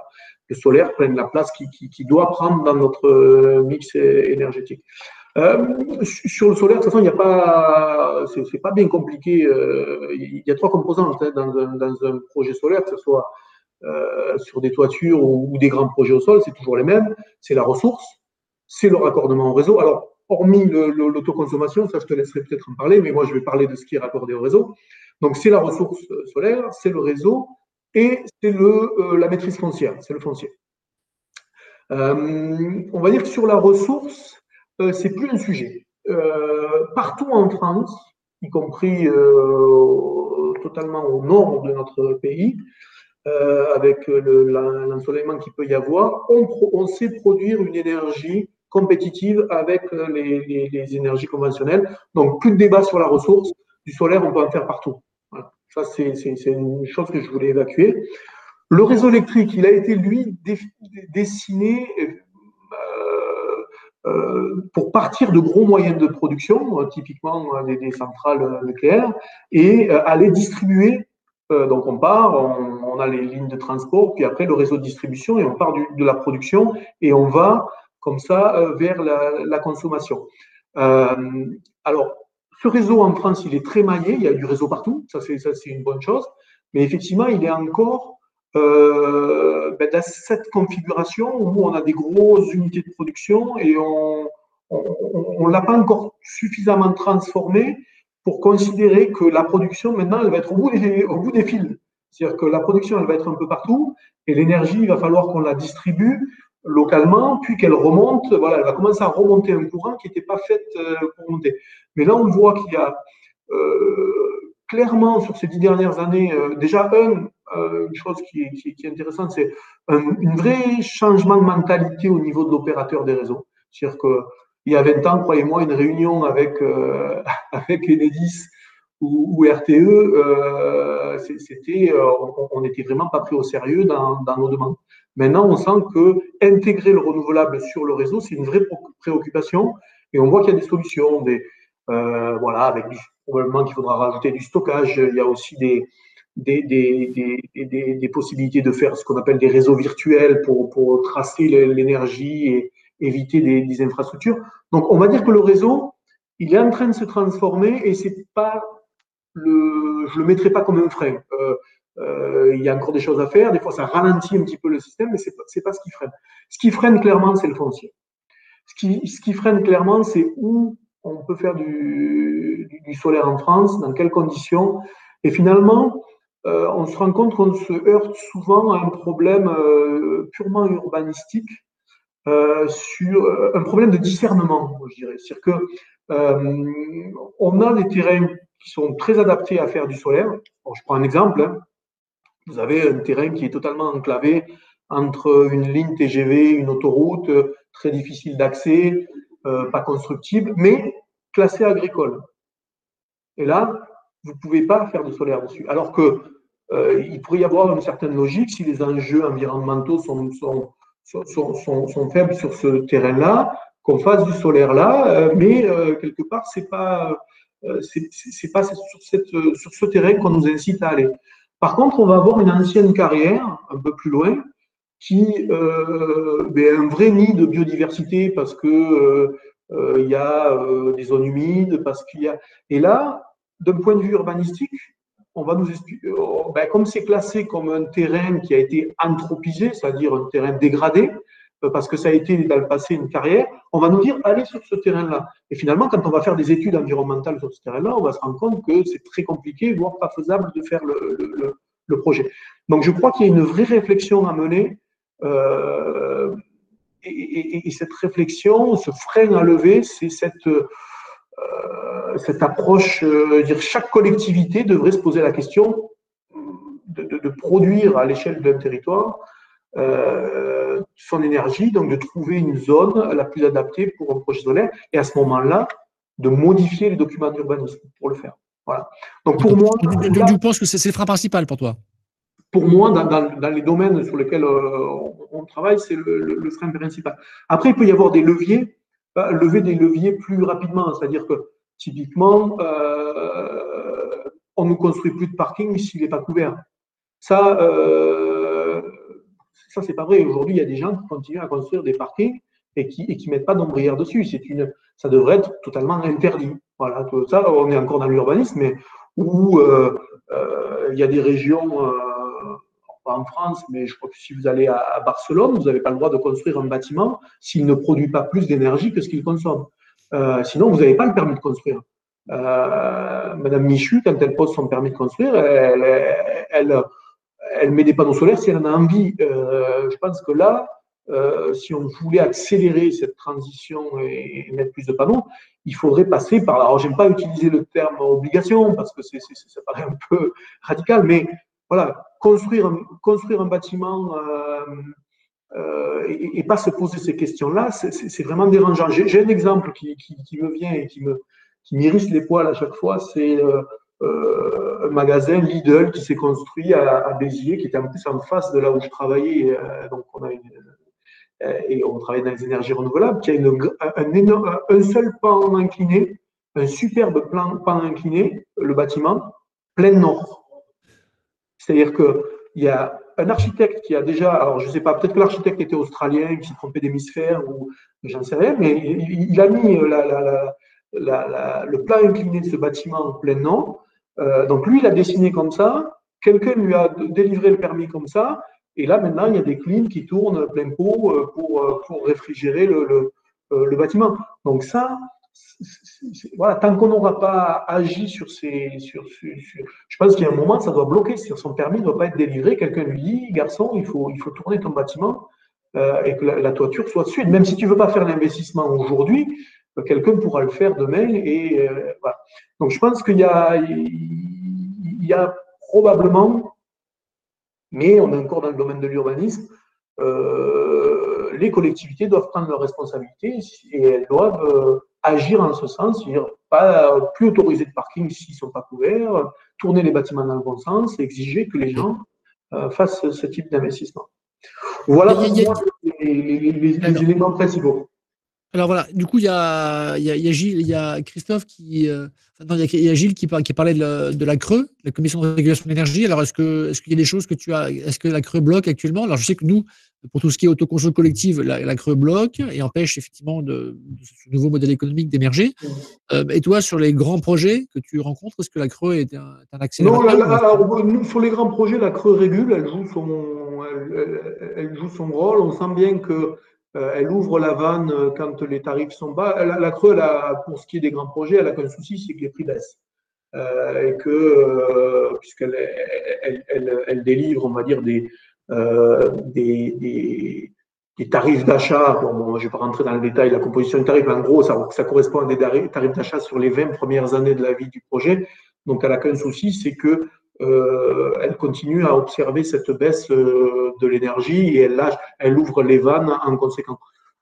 le solaire prenne la place qu'il doit prendre dans notre mix énergétique. Euh, sur le solaire, de toute façon, il n'y a pas, c'est pas bien compliqué. Euh, il y a trois composantes hein, dans, un, projet solaire, que ce soit euh, sur des toitures ou, des grands projets au sol, c'est toujours les mêmes. C'est la ressource, c'est le raccordement au réseau. Alors, hormis l'autoconsommation, ça je te laisserai peut-être en parler, mais moi je vais parler de ce qui est raccordé au réseau. Donc, c'est la ressource solaire, c'est le réseau et c'est la maîtrise foncière, c'est le foncier. on va dire que sur la ressource, euh, c'est plus un sujet. Euh, partout en France, y compris euh, totalement au nord de notre pays, avec l'ensoleillement qu'il peut y avoir, on, sait produire une énergie compétitive avec les, énergies conventionnelles. Donc, plus de débat sur la ressource. Du solaire, on peut en faire partout. Ça, c'est une chose que je voulais évacuer. Le réseau électrique, il a été, lui, dessiné euh, pour partir de gros moyens de production, euh, typiquement euh, des, centrales nucléaires, et aller distribuer. donc on part, on, a les lignes de transport, puis après le réseau de distribution, et on part de la production, et on va comme ça vers la, consommation. alors, ce réseau en France, il est très maillé, il y a du réseau partout, ça c'est une bonne chose, mais effectivement, il est encore euh, ben, dans cette configuration où on a des grosses unités de production et on ne l'a pas encore suffisamment transformé pour considérer que la production, maintenant, elle va être au bout des, au bout des fils. C'est-à-dire que la production, elle va être un peu partout et l'énergie, il va falloir qu'on la distribue localement, puis qu'elle remonte. Voilà, elle va commencer à remonter un courant qui n'était pas fait euh, pour monter. Mais là, on voit qu'il y a euh, clairement, sur ces dix dernières années, déjà, un, euh, une chose qui est, intéressante, c'est un, vrai changement de mentalité au niveau de l'opérateur des réseaux. C'est-à-dire qu'il il y a 20 ans, croyez-moi, une réunion avec, euh, avec Enedis ou, RTE, euh, c'était, euh, on n'était vraiment pas pris au sérieux dans, dans, nos demandes. Maintenant, on sent que intégrer le renouvelable sur le réseau, c'est une vraie préoccupation et on voit qu'il y a des solutions, des, euh, voilà, avec du, probablement qu'il faudra rajouter du stockage. Il y a aussi des, des, des, des, des possibilités de faire ce qu'on appelle des réseaux virtuels pour, pour tracer l'énergie et éviter des, infrastructures. Donc, on va dire que le réseau, il est en train de se transformer et c'est pas le, je le mettrai pas comme un frein. Euh, euh, il y a encore des choses à faire. Des fois, ça ralentit un petit peu le système, mais c'est pas, pas ce qui freine. Ce qui freine clairement, c'est le foncier. Ce qui, ce qui freine clairement, c'est où on peut faire du, solaire en France, dans quelles conditions? Et finalement, euh, on se rend compte qu'on se heurte souvent à un problème euh, purement urbanistique, euh, sur un problème de discernement, je dirais. C'est-à-dire que euh, on a des terrains qui sont très adaptés à faire du solaire. Je prends un exemple. Hein. Vous avez un terrain qui est totalement enclavé entre une ligne TGV, une autoroute, très difficile d'accès, euh, pas constructible, mais classé agricole. Et là, vous ne pouvez pas faire de solaire dessus. Alors que euh, il pourrait y avoir une certaine logique si les enjeux environnementaux sont, sont, sont, sont faibles sur ce terrain-là, qu'on fasse du solaire là, euh, mais quelque part, c'est pas, euh, c'est pas sur ce terrain qu'on nous incite à aller. Par contre, on va avoir une ancienne carrière un peu plus loin qui euh, ben, un vrai nid de biodiversité parce que euh, il y a euh, des zones humides, parce qu'il y a et là, d'un point de vue urbanistique, on va nous ben, comme c'est classé comme un terrain qui a été anthropisé, c'est-à-dire un terrain dégradé, parce que ça a été dans le passé une carrière, on va nous dire allez sur ce terrain-là. Et finalement, quand on va faire des études environnementales sur ce terrain-là, on va se rendre compte que c'est très compliqué, voire pas faisable de faire le, le projet. Donc je crois qu'il y a une vraie réflexion à mener euh, et, et, et, cette réflexion, ce frein à lever, c'est cette, euh, cette approche, euh, dire chaque collectivité devrait se poser la question de, de, de produire à l'échelle d'un territoire euh, son énergie, donc de trouver une zone la plus adaptée pour un projet solaire, et à ce moment-là, de modifier les documents d'urbanisme pour le faire. Voilà. Donc pour moi, tu, tu penses que c'est le frein principal pour toi? Pour moi, dans, les domaines sur lesquels euh, on, travaille, c'est le, frein principal. Après, il peut y avoir des leviers, bah, lever des leviers plus rapidement. C'est-à-dire que, typiquement, euh, on ne construit plus de parking s'il n'est pas couvert. Ça, euh, ça c'est pas vrai. Aujourd'hui, il y a des gens qui continuent à construire des parkings et qui qui mettent pas d'ombrière dessus. C'est une, ça devrait être totalement interdit. Voilà, tout ça, on est encore dans l'urbanisme, mais où euh, il y a des régions en France, mais je crois que si vous allez à, Barcelone, vous n'avez pas le droit de construire un bâtiment s'il ne produit pas plus d'énergie que ce qu'il consomme. Euh, sinon, vous n'avez pas le permis de construire. Euh, Madame Michu, quand elle pose son permis de construire, elle, met des panneaux solaires si elle en a envie. Euh, je pense que là, si on voulait accélérer cette transition et, et, mettre plus de panneaux, il faudrait passer par. Alors, j'aime pas utiliser le terme obligation parce que ça paraît un peu radical, mais voilà, construire, construire un bâtiment euh, euh, et, pas se poser ces questions-là, c'est vraiment dérangeant. J'ai un exemple qui, me vient et qui me qui m'irrisse les poils à chaque fois, c'est euh, un magasin Lidl qui s'est construit à, Béziers, qui était en plus en face de là où je travaillais. Donc on a une, et on travaille dans les énergies renouvelables, qui a un, un seul pan incliné, un superbe plan, pan incliné, le bâtiment, plein nord. C'est-à-dire qu'il y a un architecte qui a déjà, alors je ne sais pas, peut-être que l'architecte était australien, qui s'est trompé d'hémisphère, ou j'en sais rien, mais il, a mis la, le plan incliné de ce bâtiment en plein nord. Euh, donc lui, il a dessiné comme ça, quelqu'un lui a délivré le permis comme ça, et là maintenant, il y a des clims qui tournent plein pot euh, pour, euh, pour réfrigérer le, le, le bâtiment. Donc ça, voilà, tant qu'on n'aura pas agi sur ces. Sur, sur, je pense qu'il y a un moment, ça doit bloquer. Sur son permis ne doit pas être délivré. Quelqu'un lui dit garçon, il faut, il faut tourner ton bâtiment euh, et que la, la, toiture soit dessus. Même si tu ne veux pas faire l'investissement aujourd'hui, euh, quelqu'un pourra le faire demain. Et, euh, voilà. Donc je pense qu'il y a, il y a probablement, mais on est encore dans le domaine de l'urbanisme, les collectivités doivent prendre leurs responsabilités et elles doivent agir en ce sens, c'est-à-dire pas plus autoriser de parking s'ils ne sont pas couverts, tourner les bâtiments dans le bon sens, exiger que les gens fassent ce type d'investissement. Voilà pour moi les éléments principaux. Alors voilà, du coup, il y a, y, a, Gilles, il y a Christophe qui. Euh, non, il y, a Gilles qui, qui parlait de la, de la, Creux, la Commission de régulation de l'énergie. Alors, est-ce qu'il est qu'il y a des choses que tu as. Est-ce que la Creux bloque actuellement? Alors, je sais que nous, pour tout ce qui est autoconsommation collective, la, la, Creux bloque et empêche effectivement de, ce nouveau modèle économique d'émerger. Euh, et toi, sur les grands projets que tu rencontres, est-ce que la Creux est un, un accélérateur Non, alors, nous, sur les grands projets, la Creux régule, elle joue son, elle, elle joue son rôle. On sent bien que elle ouvre la vanne euh, quand les tarifs sont bas. La, Creux, pour ce qui est des grands projets, elle a qu'un souci, c'est que les prix baissent. Euh, et que, puisqu'elle elle, délivre, on va dire, des, des, tarifs d'achat, bon, je ne vais pas rentrer dans le détail, la composition du tarif, mais en gros, ça, ça correspond à des tarifs d'achat sur les 20 premières années de la vie du projet. Donc, elle n'a qu'un souci, c'est que euh, elle continue à observer cette baisse euh, de l'énergie et elle, elle ouvre les vannes en conséquence.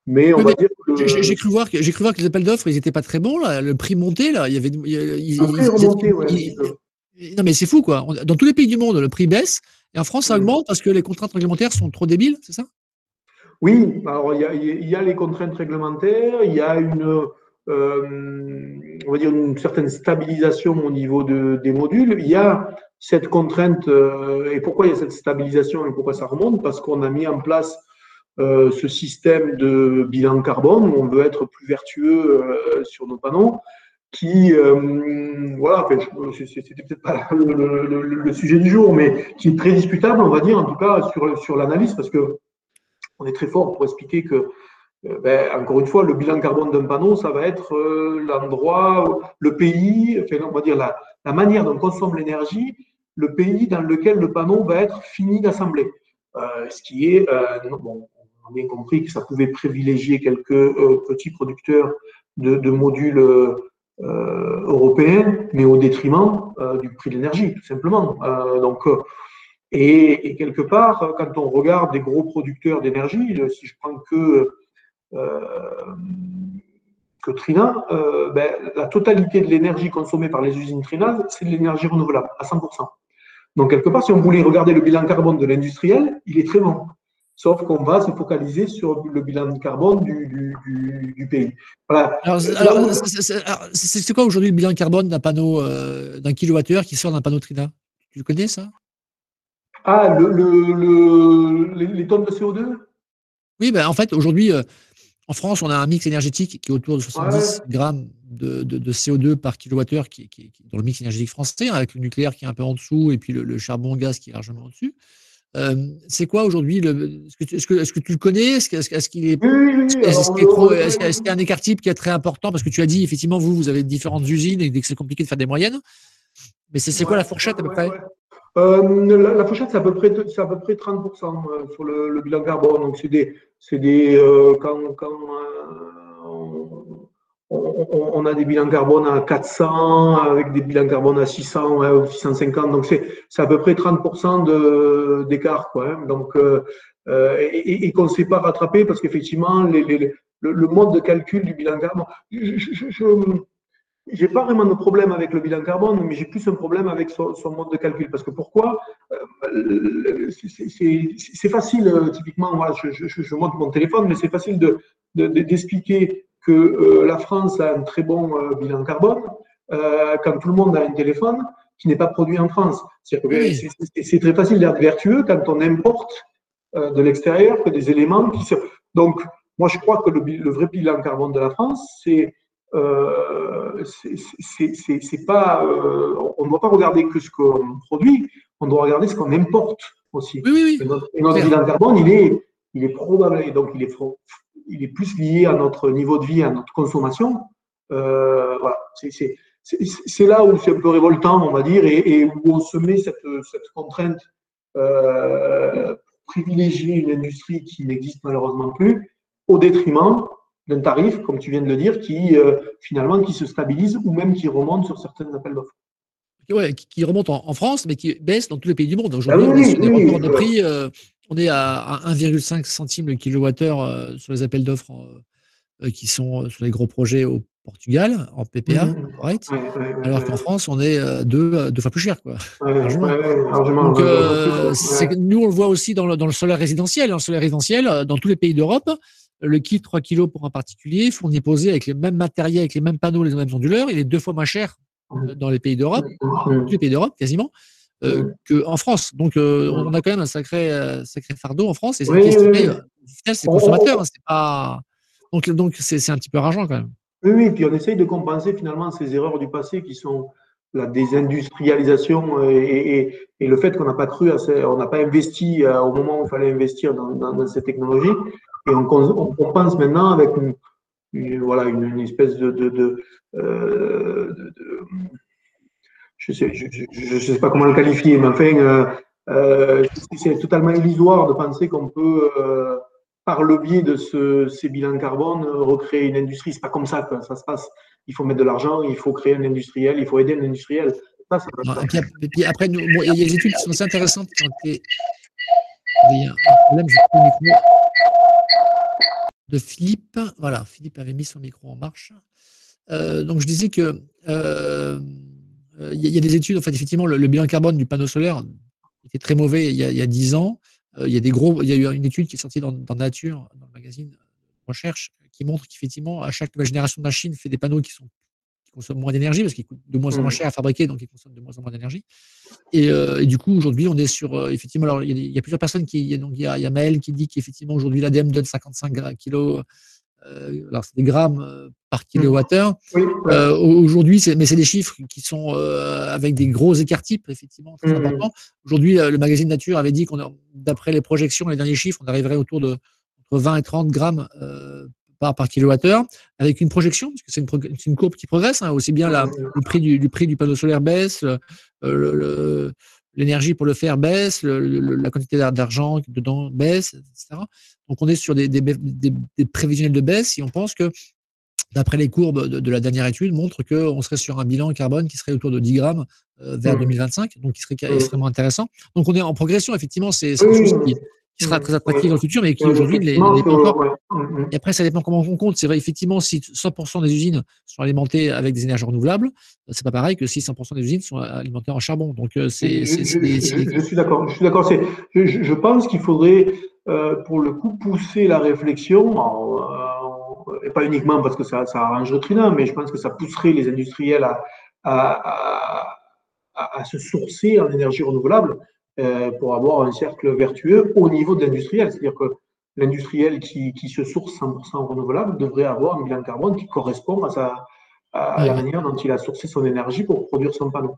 Mais on va dire que j'ai cru voir que j'ai cru voir que les appels d'offres ils n'étaient pas très bons là. Le prix montait là. Il y avait. le prix ouais, non mais c'est fou quoi. Dans tous les pays du monde le prix baisse et en France ça augmente parce que les contraintes réglementaires sont trop débiles, c'est ça? Oui. Alors il y, a, il y, a, les contraintes réglementaires, il y a une euh, on va dire une certaine stabilisation au niveau de, des modules. Il y a cette contrainte, euh, et pourquoi il y a cette stabilisation et pourquoi ça remonte? Parce qu'on a mis en place euh, ce système de bilan carbone on veut être plus vertueux euh, sur nos panneaux, qui, voilà, c'était peut-être pas le, sujet du jour, mais qui est très discutable, on va dire, en tout cas, sur, sur l'analyse, parce que on est très fort pour expliquer que ben, encore une fois, le bilan carbone d'un panneau, ça va être l'endroit, le pays, enfin, on va dire la, manière dont on consomme l'énergie le pays dans lequel le panneau va être fini d'assembler. Euh, ce qui est, euh, on a bien compris que ça pouvait privilégier quelques euh, petits producteurs de, modules européens, mais au détriment du prix de l'énergie, tout simplement. donc, et, et, quelque part, quand on regarde des gros producteurs d'énergie, si je prends que que Trina, euh, ben, la totalité de l'énergie consommée par les usines Trina, c'est de l'énergie renouvelable, à 100%. Donc, quelque part, si on voulait regarder le bilan carbone de l'industriel, il est très bon. Sauf qu'on va se focaliser sur le bilan carbone du, pays. Voilà. Alors, c'est quoi aujourd'hui le bilan carbone d'un panneau, euh, d'un kilowattheure qui sort d'un panneau Trina? Tu le connais, ça? Ah, le, les, tonnes de CO2 Oui, ben, en fait, aujourd'hui, euh, en France, on a un mix énergétique qui est autour de 70 grammes de, CO2 par kilowattheure qui, qui, dans le mix énergétique français, avec le nucléaire qui est un peu en dessous et puis le, charbon-gaz qui est largement au-dessus. Euh, c'est quoi aujourd'hui Est-ce que, est que, tu le connais? Est-ce qu'il est, est-ce qu'il y a un écart type qui est très important? Parce que tu as dit, effectivement, vous, vous avez différentes usines et que c'est compliqué de faire des moyennes. Mais c'est quoi la fourchette à peu près? euh, la, fourchette, c'est à peu près, à peu près 30% euh, sur le, bilan carbone. Donc, c'est des, c'est des, quand, quand on, a des bilans carbone à 400, avec des bilans carbone à 600 ou 650. Donc, c'est à peu près 30% d'écart. Hein. Donc, euh, euh, et, qu'on ne s'est pas rattrapé parce qu'effectivement, le, mode de calcul du bilan carbone. N'ai pas vraiment de problème avec le bilan carbone, mais j'ai plus un problème avec son, mode de calcul. Parce que pourquoi euh, C'est facile, typiquement, moi, je, montre mon téléphone, mais c'est facile d'expliquer que euh, la France a un très bon euh, bilan carbone euh, quand tout le monde a un téléphone qui n'est pas produit en France. C'est très facile d'être vertueux quand on importe de l'extérieur que des éléments qui se... Donc, moi, je crois que le, vrai bilan carbone de la France, c'est euh, c'est pas, on ne doit pas regarder que ce qu'on produit, on doit regarder ce qu'on importe aussi. Oui, oui, notre, bilan carbone, il est, il est probable, et donc il est il est plus lié à notre niveau de vie, à notre consommation. Euh, voilà, c'est là où c'est un peu révoltant, on va dire, et, où on se met cette, cette contrainte euh, pour privilégier une industrie qui n'existe malheureusement plus, au détriment d'un tarif, comme tu viens de le dire, qui euh, finalement qui se stabilise ou même qui remonte sur certains appels d'offres. Ouais, qui remonte en, France, mais qui baisse dans tous les pays du monde. Aujourd'hui, ah on est sur des records de prix on est à, 1,5 centime le kilowattheure sur les appels d'offres qui sont sur les gros projets au Portugal en PPA, mmh. alors qu'en France, on est deux, deux, fois plus cher. Quoi, Donc, nous, on le voit aussi dans le, dans le solaire résidentiel. Dans le solaire résidentiel, dans tous les pays d'Europe, le kit 3 kg pour un particulier, fourni posé avec les mêmes matériels, avec les mêmes panneaux, les mêmes onduleurs, il est deux fois moins cher mmh. dans les pays d'Europe, tous les pays d'Europe quasiment, euh, qu'en France. Donc, euh, on a quand même un sacré, euh, sacré fardeau en France et c'est oui, c'est consommateur. Hein, c'est pas... Donc, donc c'est, un petit peu rageant quand même. Oui, oui, puis on essaye de compenser finalement ces erreurs du passé qui sont la désindustrialisation et, le fait qu'on n'a pas cru, on n'a pas investi au moment où il fallait investir dans, ces technologies. Et on, compense maintenant avec une, voilà, une, espèce de, euh, je ne sais, je, sais pas comment le qualifier, mais enfin, euh, euh, c'est totalement illusoire de penser qu'on peut, par le biais de ce, ces bilans carbone, recréer une industrie. C'est pas comme ça que ça se passe. Il faut mettre de l'argent, il faut créer un industriel, il faut aider un industriel. et, puis, après, il y a des études qui sont assez intéressantes. Il y a un problème, j'ai le micro de Philippe. Voilà, Philippe avait mis son micro en marche. Euh, donc je disais que euh, il y, a des études, en fait, effectivement, le, bilan carbone du panneau solaire était très mauvais il y a, dix ans. Euh, il y a des gros, il y a eu une étude qui est sortie dans, Nature, dans le magazine Recherche, qui montre qu'effectivement, à chaque nouvelle génération de machines fait des panneaux qui sont consomment moins d'énergie parce qu'ils coûtent de moins en moins mmh. cher à fabriquer, donc ils consomment de moins en moins d'énergie. Et, euh, du coup, aujourd'hui, on est sur euh, effectivement. Alors, il y, a plusieurs personnes qui. Donc, il y a, il y a Maël qui dit qu'effectivement, aujourd'hui, l'ADM donne 55 kilos. Euh, alors, c'est des grammes par kilowattheure. aujourd'hui, mais c'est des chiffres qui sont avec des gros écarts types, effectivement, très mmh. importants. Aujourd'hui, le magazine Nature avait dit qu'on, d'après les projections, les derniers chiffres, on arriverait autour de entre 20 et 30 grammes par, par kilowattheure, avec une projection, parce que c'est une, une, courbe qui progresse, hein, aussi bien la, le prix du, prix du panneau solaire baisse, euh, l'énergie pour le faire baisse, la quantité d'argent dedans baisse, etc. Donc on est sur des, des, des, des, prévisionnels de baisse et on pense que, d'après les courbes de, la dernière étude, montre qu'on serait sur un bilan carbone qui serait autour de 10 grammes euh, vers 2025, donc qui serait extrêmement intéressant. Donc on est en progression, effectivement, c'est quelque chose qui, qui sera très attractif dans le futur, mais qui aujourd'hui n'est pas encore. Et après, ça dépend comment on compte. C'est vrai, effectivement, si 100% des usines sont alimentées avec des énergies renouvelables, c'est pas pareil que si 100% des usines sont alimentées en charbon. Donc, euh, c'est. Je, suis d'accord. Je suis d'accord. Je, je, pense qu'il faudrait, euh, pour le coup, pousser la réflexion. Euh, et pas uniquement parce que ça, ça arrange le Trina, mais je pense que ça pousserait les industriels à, à, à, à se sourcer en énergie renouvelable. Euh, pour avoir un cercle vertueux au niveau de l'industriel. C'est-à-dire que l'industriel qui, qui, se source 100% renouvelable devrait avoir un bilan carbone qui correspond à, sa, à la manière dont il a sourcé son énergie pour produire son panneau.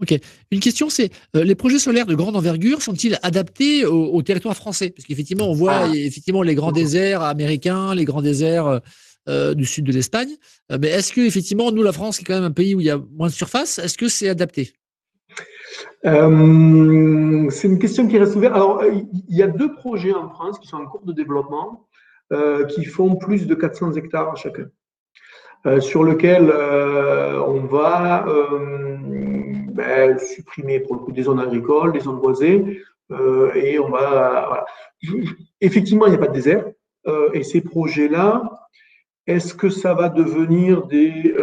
Ok. Une question, c'est euh, les projets solaires de grande envergure sont-ils adaptés au, territoire français? Parce qu'effectivement, on voit ah. effectivement les grands déserts américains, les grands déserts euh, du sud de l'Espagne. mais est-ce que effectivement, nous, la France, qui est quand même un pays où il y a moins de surface, est-ce que c'est adapté? Euh, c'est une question qui reste ouverte. Alors, il y a deux projets en France qui sont en cours de développement, euh, qui font plus de 400 hectares chacun, euh, sur lequel on va supprimer pour le coup des zones agricoles, des zones boisées, et on va. Effectivement, il n'y a pas de désert, et ces projets-là, est-ce que ça va devenir des,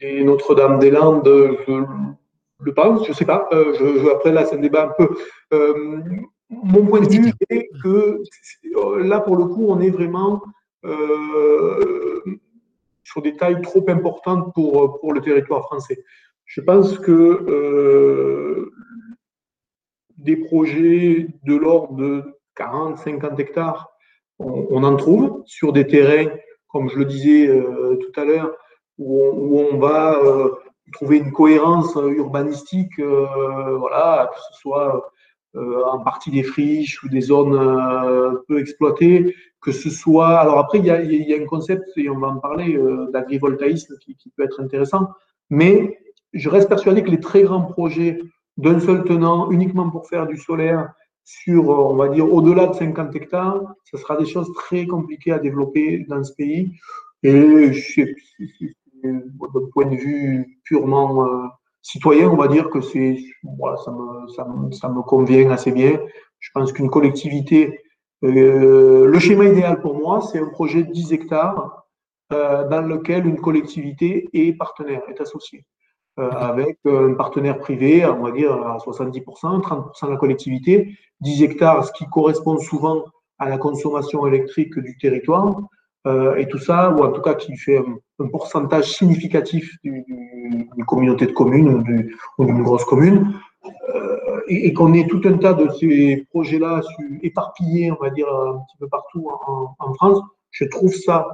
des Notre-Dame-des-Landes je pense, je sais pas. Euh, après, là, c'est un débat un peu. Euh, mon point de vue est que là, pour le coup, on est vraiment euh, sur des tailles trop importantes pour, pour le territoire français. Je pense que des projets de l'ordre de 40, 50 hectares, on, en trouve sur des terrains, comme je le disais tout à l'heure, où, on va trouver une cohérence euh, urbanistique, euh, voilà, que ce soit euh, en partie des friches ou des zones peu exploitées, que ce soit. Alors après, il y a, un concept, et on va en parler, d'agrivoltaïsme qui, peut être intéressant, mais je reste persuadé que les très grands projets d'un seul tenant, uniquement pour faire du solaire, sur, on va dire, au-delà de 50 hectares, ce sera des choses très compliquées à développer dans ce pays. Et d'un point de vue purement euh, citoyen, on va dire que c'est, ça, me, ça, me, convient assez bien. Je pense qu'une collectivité, le schéma idéal pour moi, c'est un projet de 10 hectares dans lequel une collectivité est partenaire, est associée. Avec un partenaire privé, on va dire à 70%, 30% de la collectivité, 10 hectares, ce qui correspond souvent à la consommation électrique du territoire, euh, et tout ça, ou en tout cas qui fait un, pourcentage significatif d'une communauté de communes ou d'une grosse commune, euh, et, qu'on ait tout un tas de ces projets-là éparpillés, on va dire, un petit peu partout en, France, je trouve ça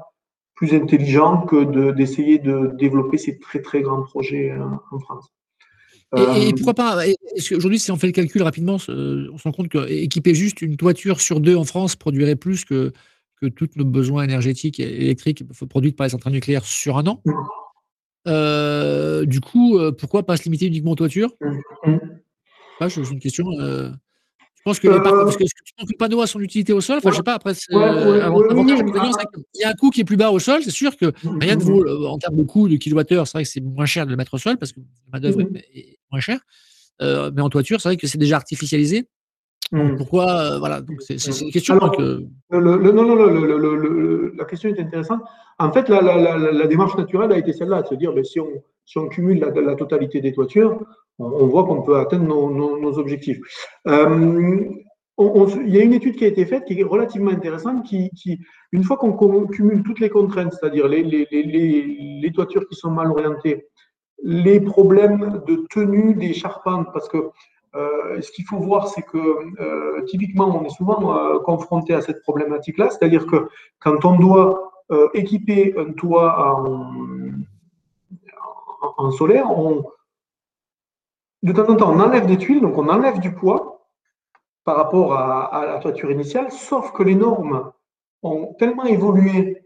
plus intelligent que d'essayer de, développer ces très très grands projets euh, en France. Et, pourquoi pas Est-ce qu'aujourd'hui, si on fait le calcul rapidement, on se rend compte qu'équiper juste une toiture sur deux en France produirait plus que que tous nos besoins énergétiques et électriques produits par les centrales nucléaires sur un an. Mmh. Euh, du coup, euh, pourquoi pas se limiter uniquement aux toitures? Mmh. ah, C'est une question. Euh, pense que, les parce que, le panneau a son utilité au sol. Enfin, je sais pas. Après, il y a un coût qui est plus bas au sol. C'est sûr que mmh, rien ne vaut en termes de coût de kilowattheure. C'est vrai que c'est moins cher de le mettre au sol parce que la main d'œuvre est moins chère. mais en toiture, c'est vrai que c'est déjà artificialisé. Mmh. Pourquoi euh, Voilà, c'est une question. non, non, la question est intéressante. En fait, la, démarche naturelle a été celle-là, de se dire, ben, si, on, si on cumule la, totalité des toitures, on, voit qu'on peut atteindre nos, objectifs. Euh, il y a une étude qui a été faite qui est relativement intéressante, qui, une fois qu'on cumule toutes les contraintes, c'est-à-dire les, les, toitures qui sont mal orientées, les problèmes de tenue des charpentes, parce que euh, ce qu'il faut voir, c'est que euh, typiquement, on est souvent confronté à cette problématique-là, c'est-à-dire que quand on doit équiper un toit en, solaire, on, de temps en temps, on enlève des tuiles, donc on enlève du poids par rapport à, la toiture initiale, sauf que les normes ont tellement évolué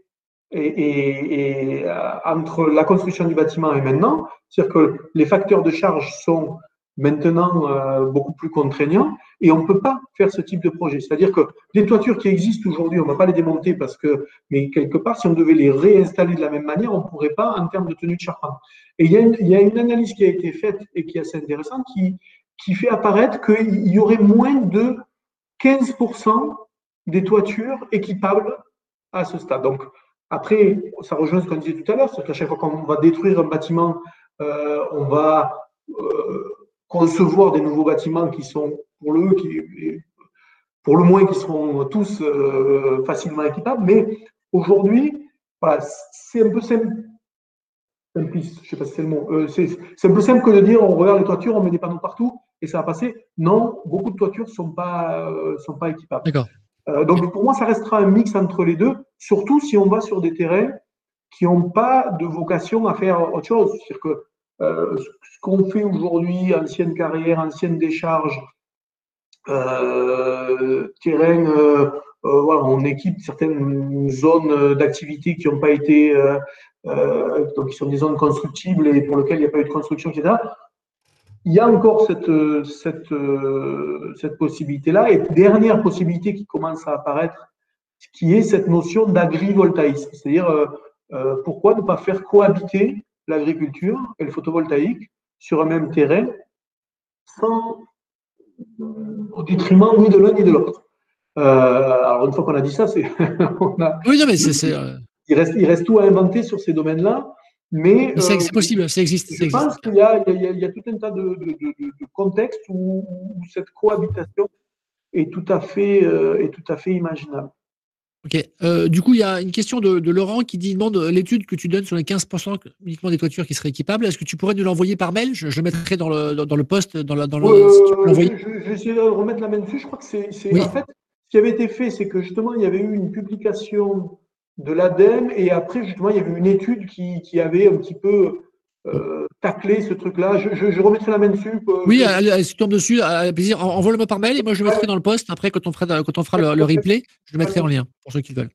et, entre la construction du bâtiment et maintenant, c'est-à-dire que les facteurs de charge sont maintenant euh, beaucoup plus contraignant et on ne peut pas faire ce type de projet. C'est-à-dire que les toitures qui existent aujourd'hui, on ne va pas les démonter parce que, mais quelque part, si on devait les réinstaller de la même manière, on ne pourrait pas en termes de tenue de charpente. Et il y, a une, analyse qui a été faite et qui est assez intéressante qui, qui fait apparaître qu'il y aurait moins de 15% des toitures équipables à ce stade. Donc, après, ça rejoint ce qu'on disait tout à l'heure, c'est qu'à chaque fois qu'on va détruire un bâtiment, euh, on va euh, concevoir des nouveaux bâtiments qui sont pour le, qui, pour le moins qui seront tous euh, facilement équipables. Mais aujourd'hui, voilà, c'est un peu simple. Simpliste, je sais pas si c'est le mot. Euh, c'est un peu simple que de dire on regarde les toitures, on met des panneaux partout et ça va passer. Non, beaucoup de toitures ne sont pas, euh, sont pas équipables. donc pour moi, ça restera un mix entre les deux, surtout si on va sur des terrains qui n'ont pas de vocation à faire autre chose. C'est-à-dire que euh, ce qu'on fait aujourd'hui, ancienne carrière, ancienne décharge, euh, terrain, euh, voilà, on équipe certaines zones d'activité qui n'ont pas été, donc qui sont des zones constructibles et pour lesquelles il n'y a pas eu de construction, etc. Il y a encore cette, cette possibilité-là. Et dernière possibilité qui commence à apparaître, qui est cette notion d'agrivoltaïsme. C'est-à-dire, pourquoi ne pas faire cohabiter l'agriculture et le photovoltaïque sur un même terrain sans au détriment ni de l'un ni de l'autre. Euh, alors une fois qu'on a dit ça, c'est oui non mais c'est euh, il reste il reste tout à inventer sur ces domaines-là, mais c'est euh, possible, ça existe. Je pense qu'il y, y, y, a tout un tas de, de, de, contextes où, où, cette cohabitation est tout à fait est tout à fait imaginable. Ok. Euh, du coup, il y a une question de, Laurent qui dit, demande euh, l'étude que tu donnes sur les 15% uniquement des toitures qui seraient équipables. Est-ce que tu pourrais nous l'envoyer par mail? Je, le mettrai dans le, dans, le post, dans, le. je, vais essayer de remettre la main dessus. Je crois que c'est. En fait, ce qui avait été fait, c'est que justement, il y avait eu une publication de l'ADEME et après, justement, il y avait une étude qui, qui avait un petit peu euh, tacler ce truc-là. Je, remettrai la main dessus. Euh, oui, elle, se tourne dessus, avec plaisir. Envoie-le-moi par mail et moi je le mettrai dans le post. Après, quand on fera, quand on fera le, replay, je le mettrai en lien pour ceux qui veulent.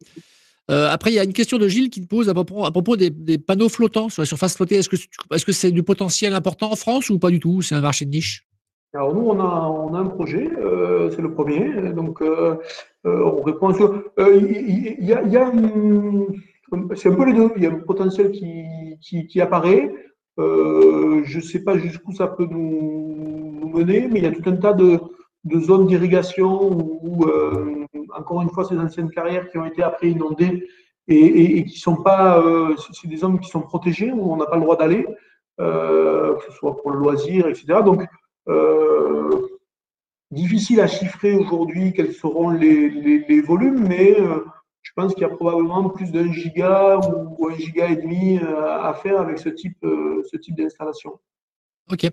Euh, après, il y a une question de Gilles qui te pose à propos, à propos des, panneaux flottants sur la surface flottée. Est-ce que est-ce que c'est du potentiel important en France ou pas du tout? C'est un marché de niche? Alors nous, on a, on a un projet, c'est le premier. Donc, on répond sur. Il y, a, y a c'est un peu les deux. Il y a un potentiel qui, qui, qui apparaît. Euh, je ne sais pas jusqu'où ça peut nous, mener, mais il y a tout un tas de, zones d'irrigation où, encore une fois, ces anciennes carrières qui ont été après inondées et, qui sont pas, c'est des zones qui sont protégées où on n'a pas le droit d'aller, que ce soit pour le loisir, etc. Donc, difficile à chiffrer aujourd'hui quels seront les, volumes, mais je pense qu'il y a probablement plus d'un giga ou un giga et demi à faire avec ce type, ce type d'installation. Ok.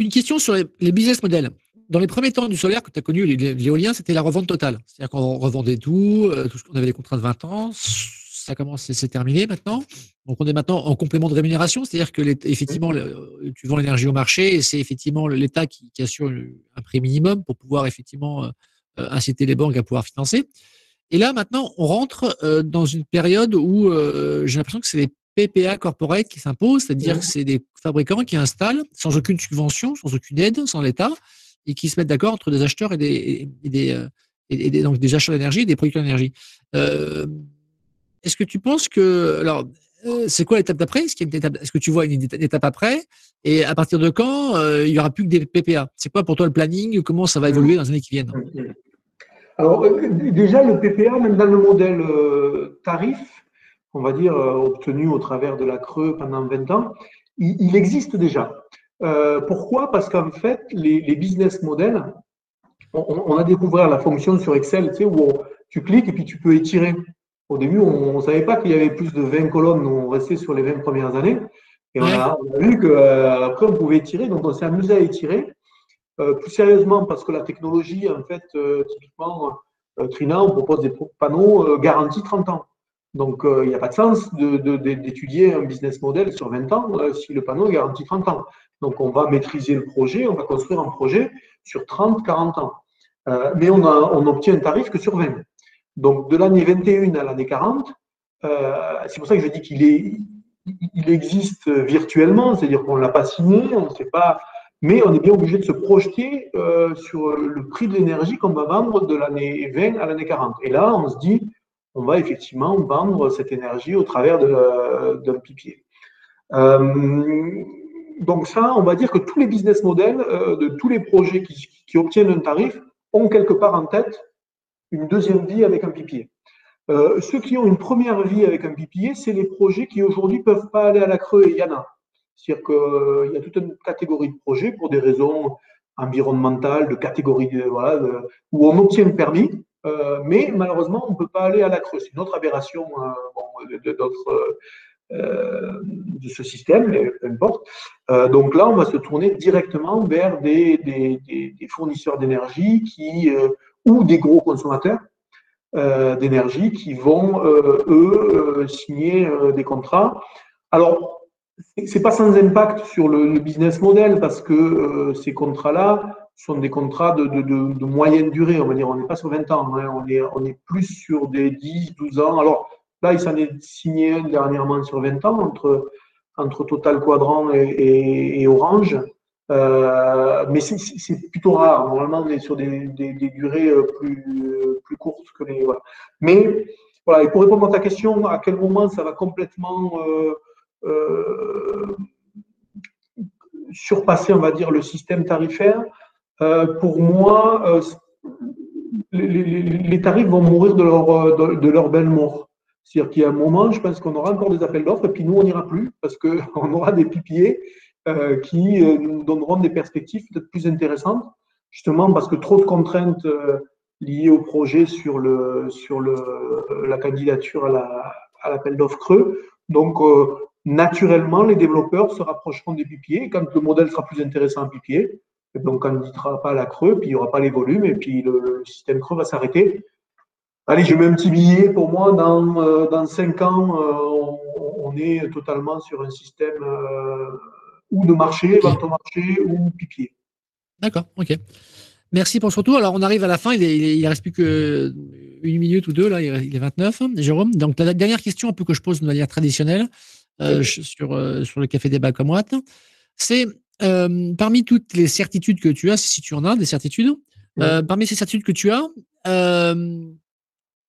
Une question sur les, business models. Dans les premiers temps du solaire que tu as connu, l'éolien, c'était la revente totale. C'est-à-dire qu'on revendait tout, euh, qu'on avait des contrats de 20 ans. Ça commence, c'est terminé maintenant. Donc on est maintenant en complément de rémunération, c'est-à-dire que effectivement, tu vends l'énergie au marché et c'est effectivement l'État qui, assure un prix minimum pour pouvoir effectivement euh, inciter les banques à pouvoir financer. Et là maintenant, on rentre euh, dans une période où j'ai l'impression que c'est les PPA corporate qui s'impose, c'est-à-dire que c'est des fabricants qui installent sans aucune subvention, sans aucune aide, sans l'État, et qui se mettent d'accord entre des acheteurs et des, des, euh, donc des acheteurs d'énergie et des producteurs d'énergie. Euh, est-ce que tu penses que alors euh, c'est quoi l'étape d'après? Est-ce est que tu vois une étape après? Et à partir de quand il y aura plus que des PPA C'est quoi pour toi le planning? Comment ça va évoluer dans les années qui viennent? Alors déjà le PPA, même dans le modèle tarif, on va dire, euh, obtenu au travers de la Creux pendant 20 ans, il, existe déjà. Euh, pourquoi? Parce qu'en fait, les, business models, on, a découvert la fonction sur Excel, tu sais, où tu cliques et puis tu peux étirer. Au début, on ne savait pas qu'il y avait plus de 20 colonnes, on restait sur les 20 premières années. Et on, a, vu qu'après, euh, on pouvait étirer, donc on s'est amusé à étirer. Plus sérieusement, parce que la technologie, en fait, typiquement, Trina, on propose des panneaux garantis 30 ans. Donc, euh, il n'y a pas de sens d'étudier un business model sur 20 ans euh, si le panneau est garanti 30 ans. Donc, on va maîtriser le projet, on va construire un projet sur 30, 40 ans. Euh, mais on, a, on un tarif que sur 20. Donc, de l'année 21 à l'année 40, c'est pour ça que je dis qu'il existe virtuellement, c'est-à-dire qu'on ne l'a pas signé, on ne sait pas, mais on est bien obligé de se projeter sur le prix de l'énergie qu'on va vendre de l'année 20 à l'année 40. Et là, on se dit, on va effectivement vendre cette énergie au travers d'un pipier. Euh, donc ça, on va dire que tous les business models euh, de tous les projets qui, obtiennent un tarif ont quelque part en tête une deuxième vie avec un pipier. Euh, ceux qui ont une première vie avec un pipier, c'est les projets qui aujourd'hui ne peuvent pas aller à la creux, et il y en a. C'est-à-dire qu'il y a toute une catégorie de projets pour des raisons environnementales, de catégorie, voilà, où on obtient le permis, euh, mais malheureusement, on ne peut pas aller à la creux. C'est une autre aberration euh, de, euh, de ce système, mais peu importe. donc là, on va se tourner directement vers des, des, fournisseurs d'énergie qui ou des gros consommateurs d'énergie qui vont, eux, signer des contrats. Alors, c'est pas sans impact sur le, business model parce que ces contrats-là, sont des contrats de, de, moyenne durée, on va dire. On n'est pas sur 20 ans, hein. on, est, on est plus sur des 10, 12 ans. Alors là, il s'en est signé un dernièrement sur 20 ans entre, entre Total Quadrant et, Orange. Euh, mais c'est plutôt rare. Normalement, on est sur des, des, durées euh, plus, plus courtes que les. Voilà. Mais voilà, et pour répondre à ta question, à quel moment ça va complètement euh, euh surpasser, on va dire, le système tarifaire euh, pour moi, euh, les, tarifs vont mourir de leur, euh, de, leur belle mort. C'est-à-dire qu'il y a un moment, je pense qu'on aura encore des appels d'offres et puis nous, on n'ira plus parce qu'on aura des pipiers qui nous donneront des perspectives peut-être plus intéressantes, justement parce que trop de contraintes liées au projet sur, le, sur le, la candidature à l'appel d'offres creux. Donc, naturellement, les développeurs se rapprocheront des pipiers. Quand le modèle sera plus intéressant en pipier, donc, on ne pas la creux, puis il n'y aura pas les volumes, et puis le, système creux va s'arrêter. Allez, je mets un petit billet. Pour moi, dans, euh, dans 5 ans, euh, on, est totalement sur un système euh, ou de marché, vente au marché, ou pipier. D'accord, ok. Merci pour ce retour. Alors, on arrive à la fin. Il ne reste plus que une minute ou deux. Là, il est 29, Jérôme. Donc, la dernière question un peu que je pose de manière traditionnelle sur, sur le Café Débat comme Watt, c'est euh, parmi toutes les certitudes que tu as, si tu en as des certitudes, euh, parmi ces certitudes que tu as, euh,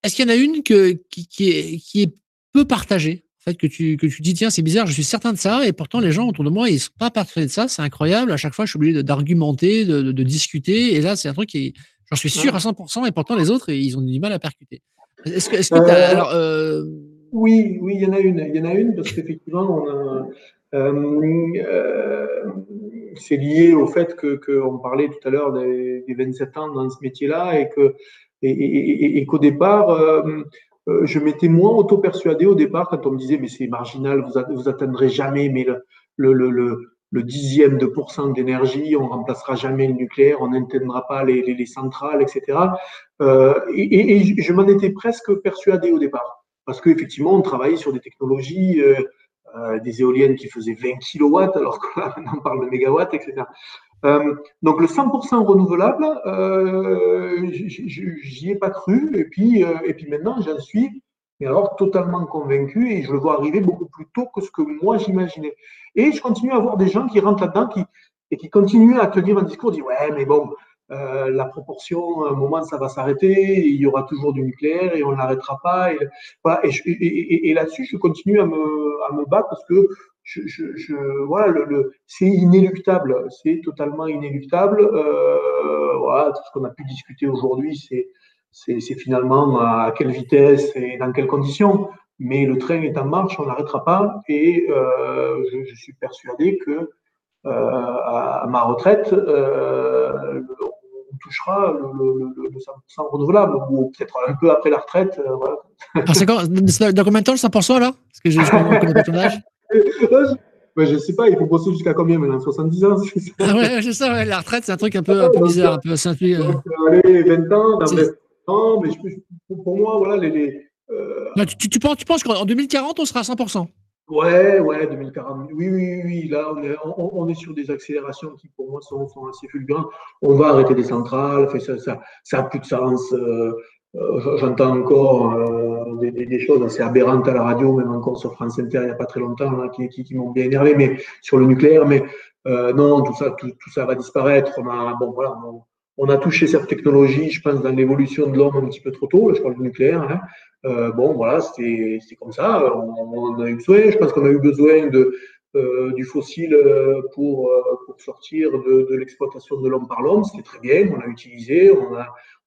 est-ce qu'il y en a une que, qui, est, qui est peu partagée? Fait que tu, que tu dis, tiens, c'est bizarre, je suis certain de ça, et pourtant les gens autour de moi, ils ne sont pas persuadés de ça, c'est incroyable. À chaque fois, je suis obligé d'argumenter, de, de, discuter, et là, c'est un truc qui, j'en suis sûr à 100%, et pourtant les autres, ils ont du mal à percuter. Est-ce que, est que euh, alors, euh... Oui, oui, il y en a une, il y en a une, parce qu'effectivement, a. Euh, euh, c'est lié au fait que qu'on parlait tout à l'heure des, des, 27 ans dans ce métier-là et que et, et, et qu'au départ, euh, euh, je m'étais moins auto-persuadé au départ quand on me disait mais c'est marginal, vous, vous atteindrez jamais mais le, le, le, le dixième de pourcent d'énergie, on remplacera jamais le nucléaire, on n'éteindra pas les, les, les, centrales, etc. Euh, et, et, je m'en étais presque persuadé au départ parce qu'effectivement on travaillait sur des technologies euh, euh, des éoliennes qui faisaient 20 kilowatts, alors qu'on parle de mégawatts, etc. Euh, donc le 100% renouvelable, j'y ai pas cru, et puis, et puis maintenant j'en suis, alors totalement convaincu, et je le vois arriver beaucoup plus tôt que ce que moi j'imaginais. Et je continue à voir des gens qui rentrent là-dedans qui, et qui continuent à tenir un discours, disent ouais, mais bon, euh, la proportion, à un moment, ça va s'arrêter, il y aura toujours du nucléaire et on n'arrêtera pas. Et, là-dessus, je continue à me, battre parce que c'est inéluctable, c'est totalement inéluctable. Euh, tout ce qu'on a pu discuter aujourd'hui, c'est, finalement à quelle vitesse et dans quelles conditions. Mais le train est en marche, on n'arrêtera pas, et euh, je, suis persuadé que à, ma retraite, touchera le, le, le 100% renouvelable, ou peut-être un peu après la retraite. Euh, voilà. Ah, c'est dans combien de temps le 100% là? Parce que je ne connais pas ton âge. Ouais, je sais pas, il faut bosser jusqu'à combien maintenant? 70 ans ah ouais, c'est ça, ouais, la retraite, c'est un truc un peu, un peu bizarre, un peu simple. Euh... Allez, 20 ans, non, mais je, pour moi, voilà, les. les euh... non, tu, tu, penses, tu penses qu'en 2040, on sera à 100% Ouais, ouais, 2040. Oui, oui, oui. Là, on est, on, on est, sur des accélérations qui, pour moi, sont, sont assez fulgurantes. On va arrêter des centrales. Ça, ça, ça a plus de sens. Euh, euh, J'entends encore euh, des, des, choses assez aberrantes à la radio, même encore sur France Inter il n'y a pas très longtemps, là, qui, qui, qui m'ont bien énervé, mais sur le nucléaire. Mais euh, non, tout ça, tout, tout, ça va disparaître. On bon, voilà, on a touché cette technologie, je pense, dans l'évolution de l'homme un petit peu trop tôt. Je parle du nucléaire. Hein. Euh, bon, voilà, c'est comme ça. On, on, a eu besoin. Je pense qu'on a eu besoin euh, du fossile pour, pour sortir de, l'exploitation de l'homme par l'homme, est très bien. On a utilisé,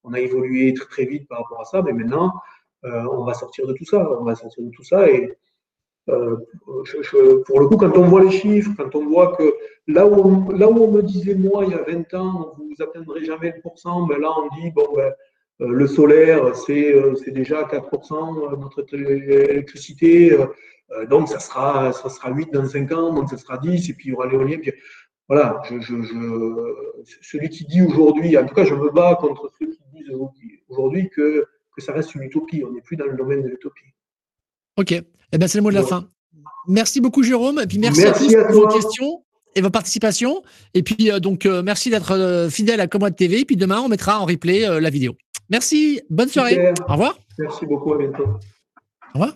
on a, évolué très, très vite par rapport à ça, mais maintenant, euh, on va sortir de tout ça. On va sortir de tout ça. Et euh, pour le coup, quand on voit les chiffres, quand on voit que là où on, là où on me disait, moi, il y a 20 ans, vous n'atteindrez jamais le pourcent, ben là, on dit, bon, ben, euh, le solaire, c'est euh, déjà 4% de notre électricité. Euh, donc, ça sera, ça sera 8 dans 5 ans, donc ça sera 10, et puis il y aura l'éolien. Voilà, celui qui dit aujourd'hui, en tout cas, je me bats contre ceux qui disent aujourd'hui que, que ça reste une utopie. On n'est plus dans le domaine de l'utopie. Ok, eh ben, c'est le mot de la fin. Merci beaucoup, Jérôme. Et puis merci, merci à tous pour vos questions et vos participations. Et puis, euh, donc, euh, merci d'être euh, fidèle à Commode TV. Et puis demain, on mettra en replay la vidéo. Merci. Bonne soirée. Super. Au revoir. Merci beaucoup. À bientôt. Au revoir.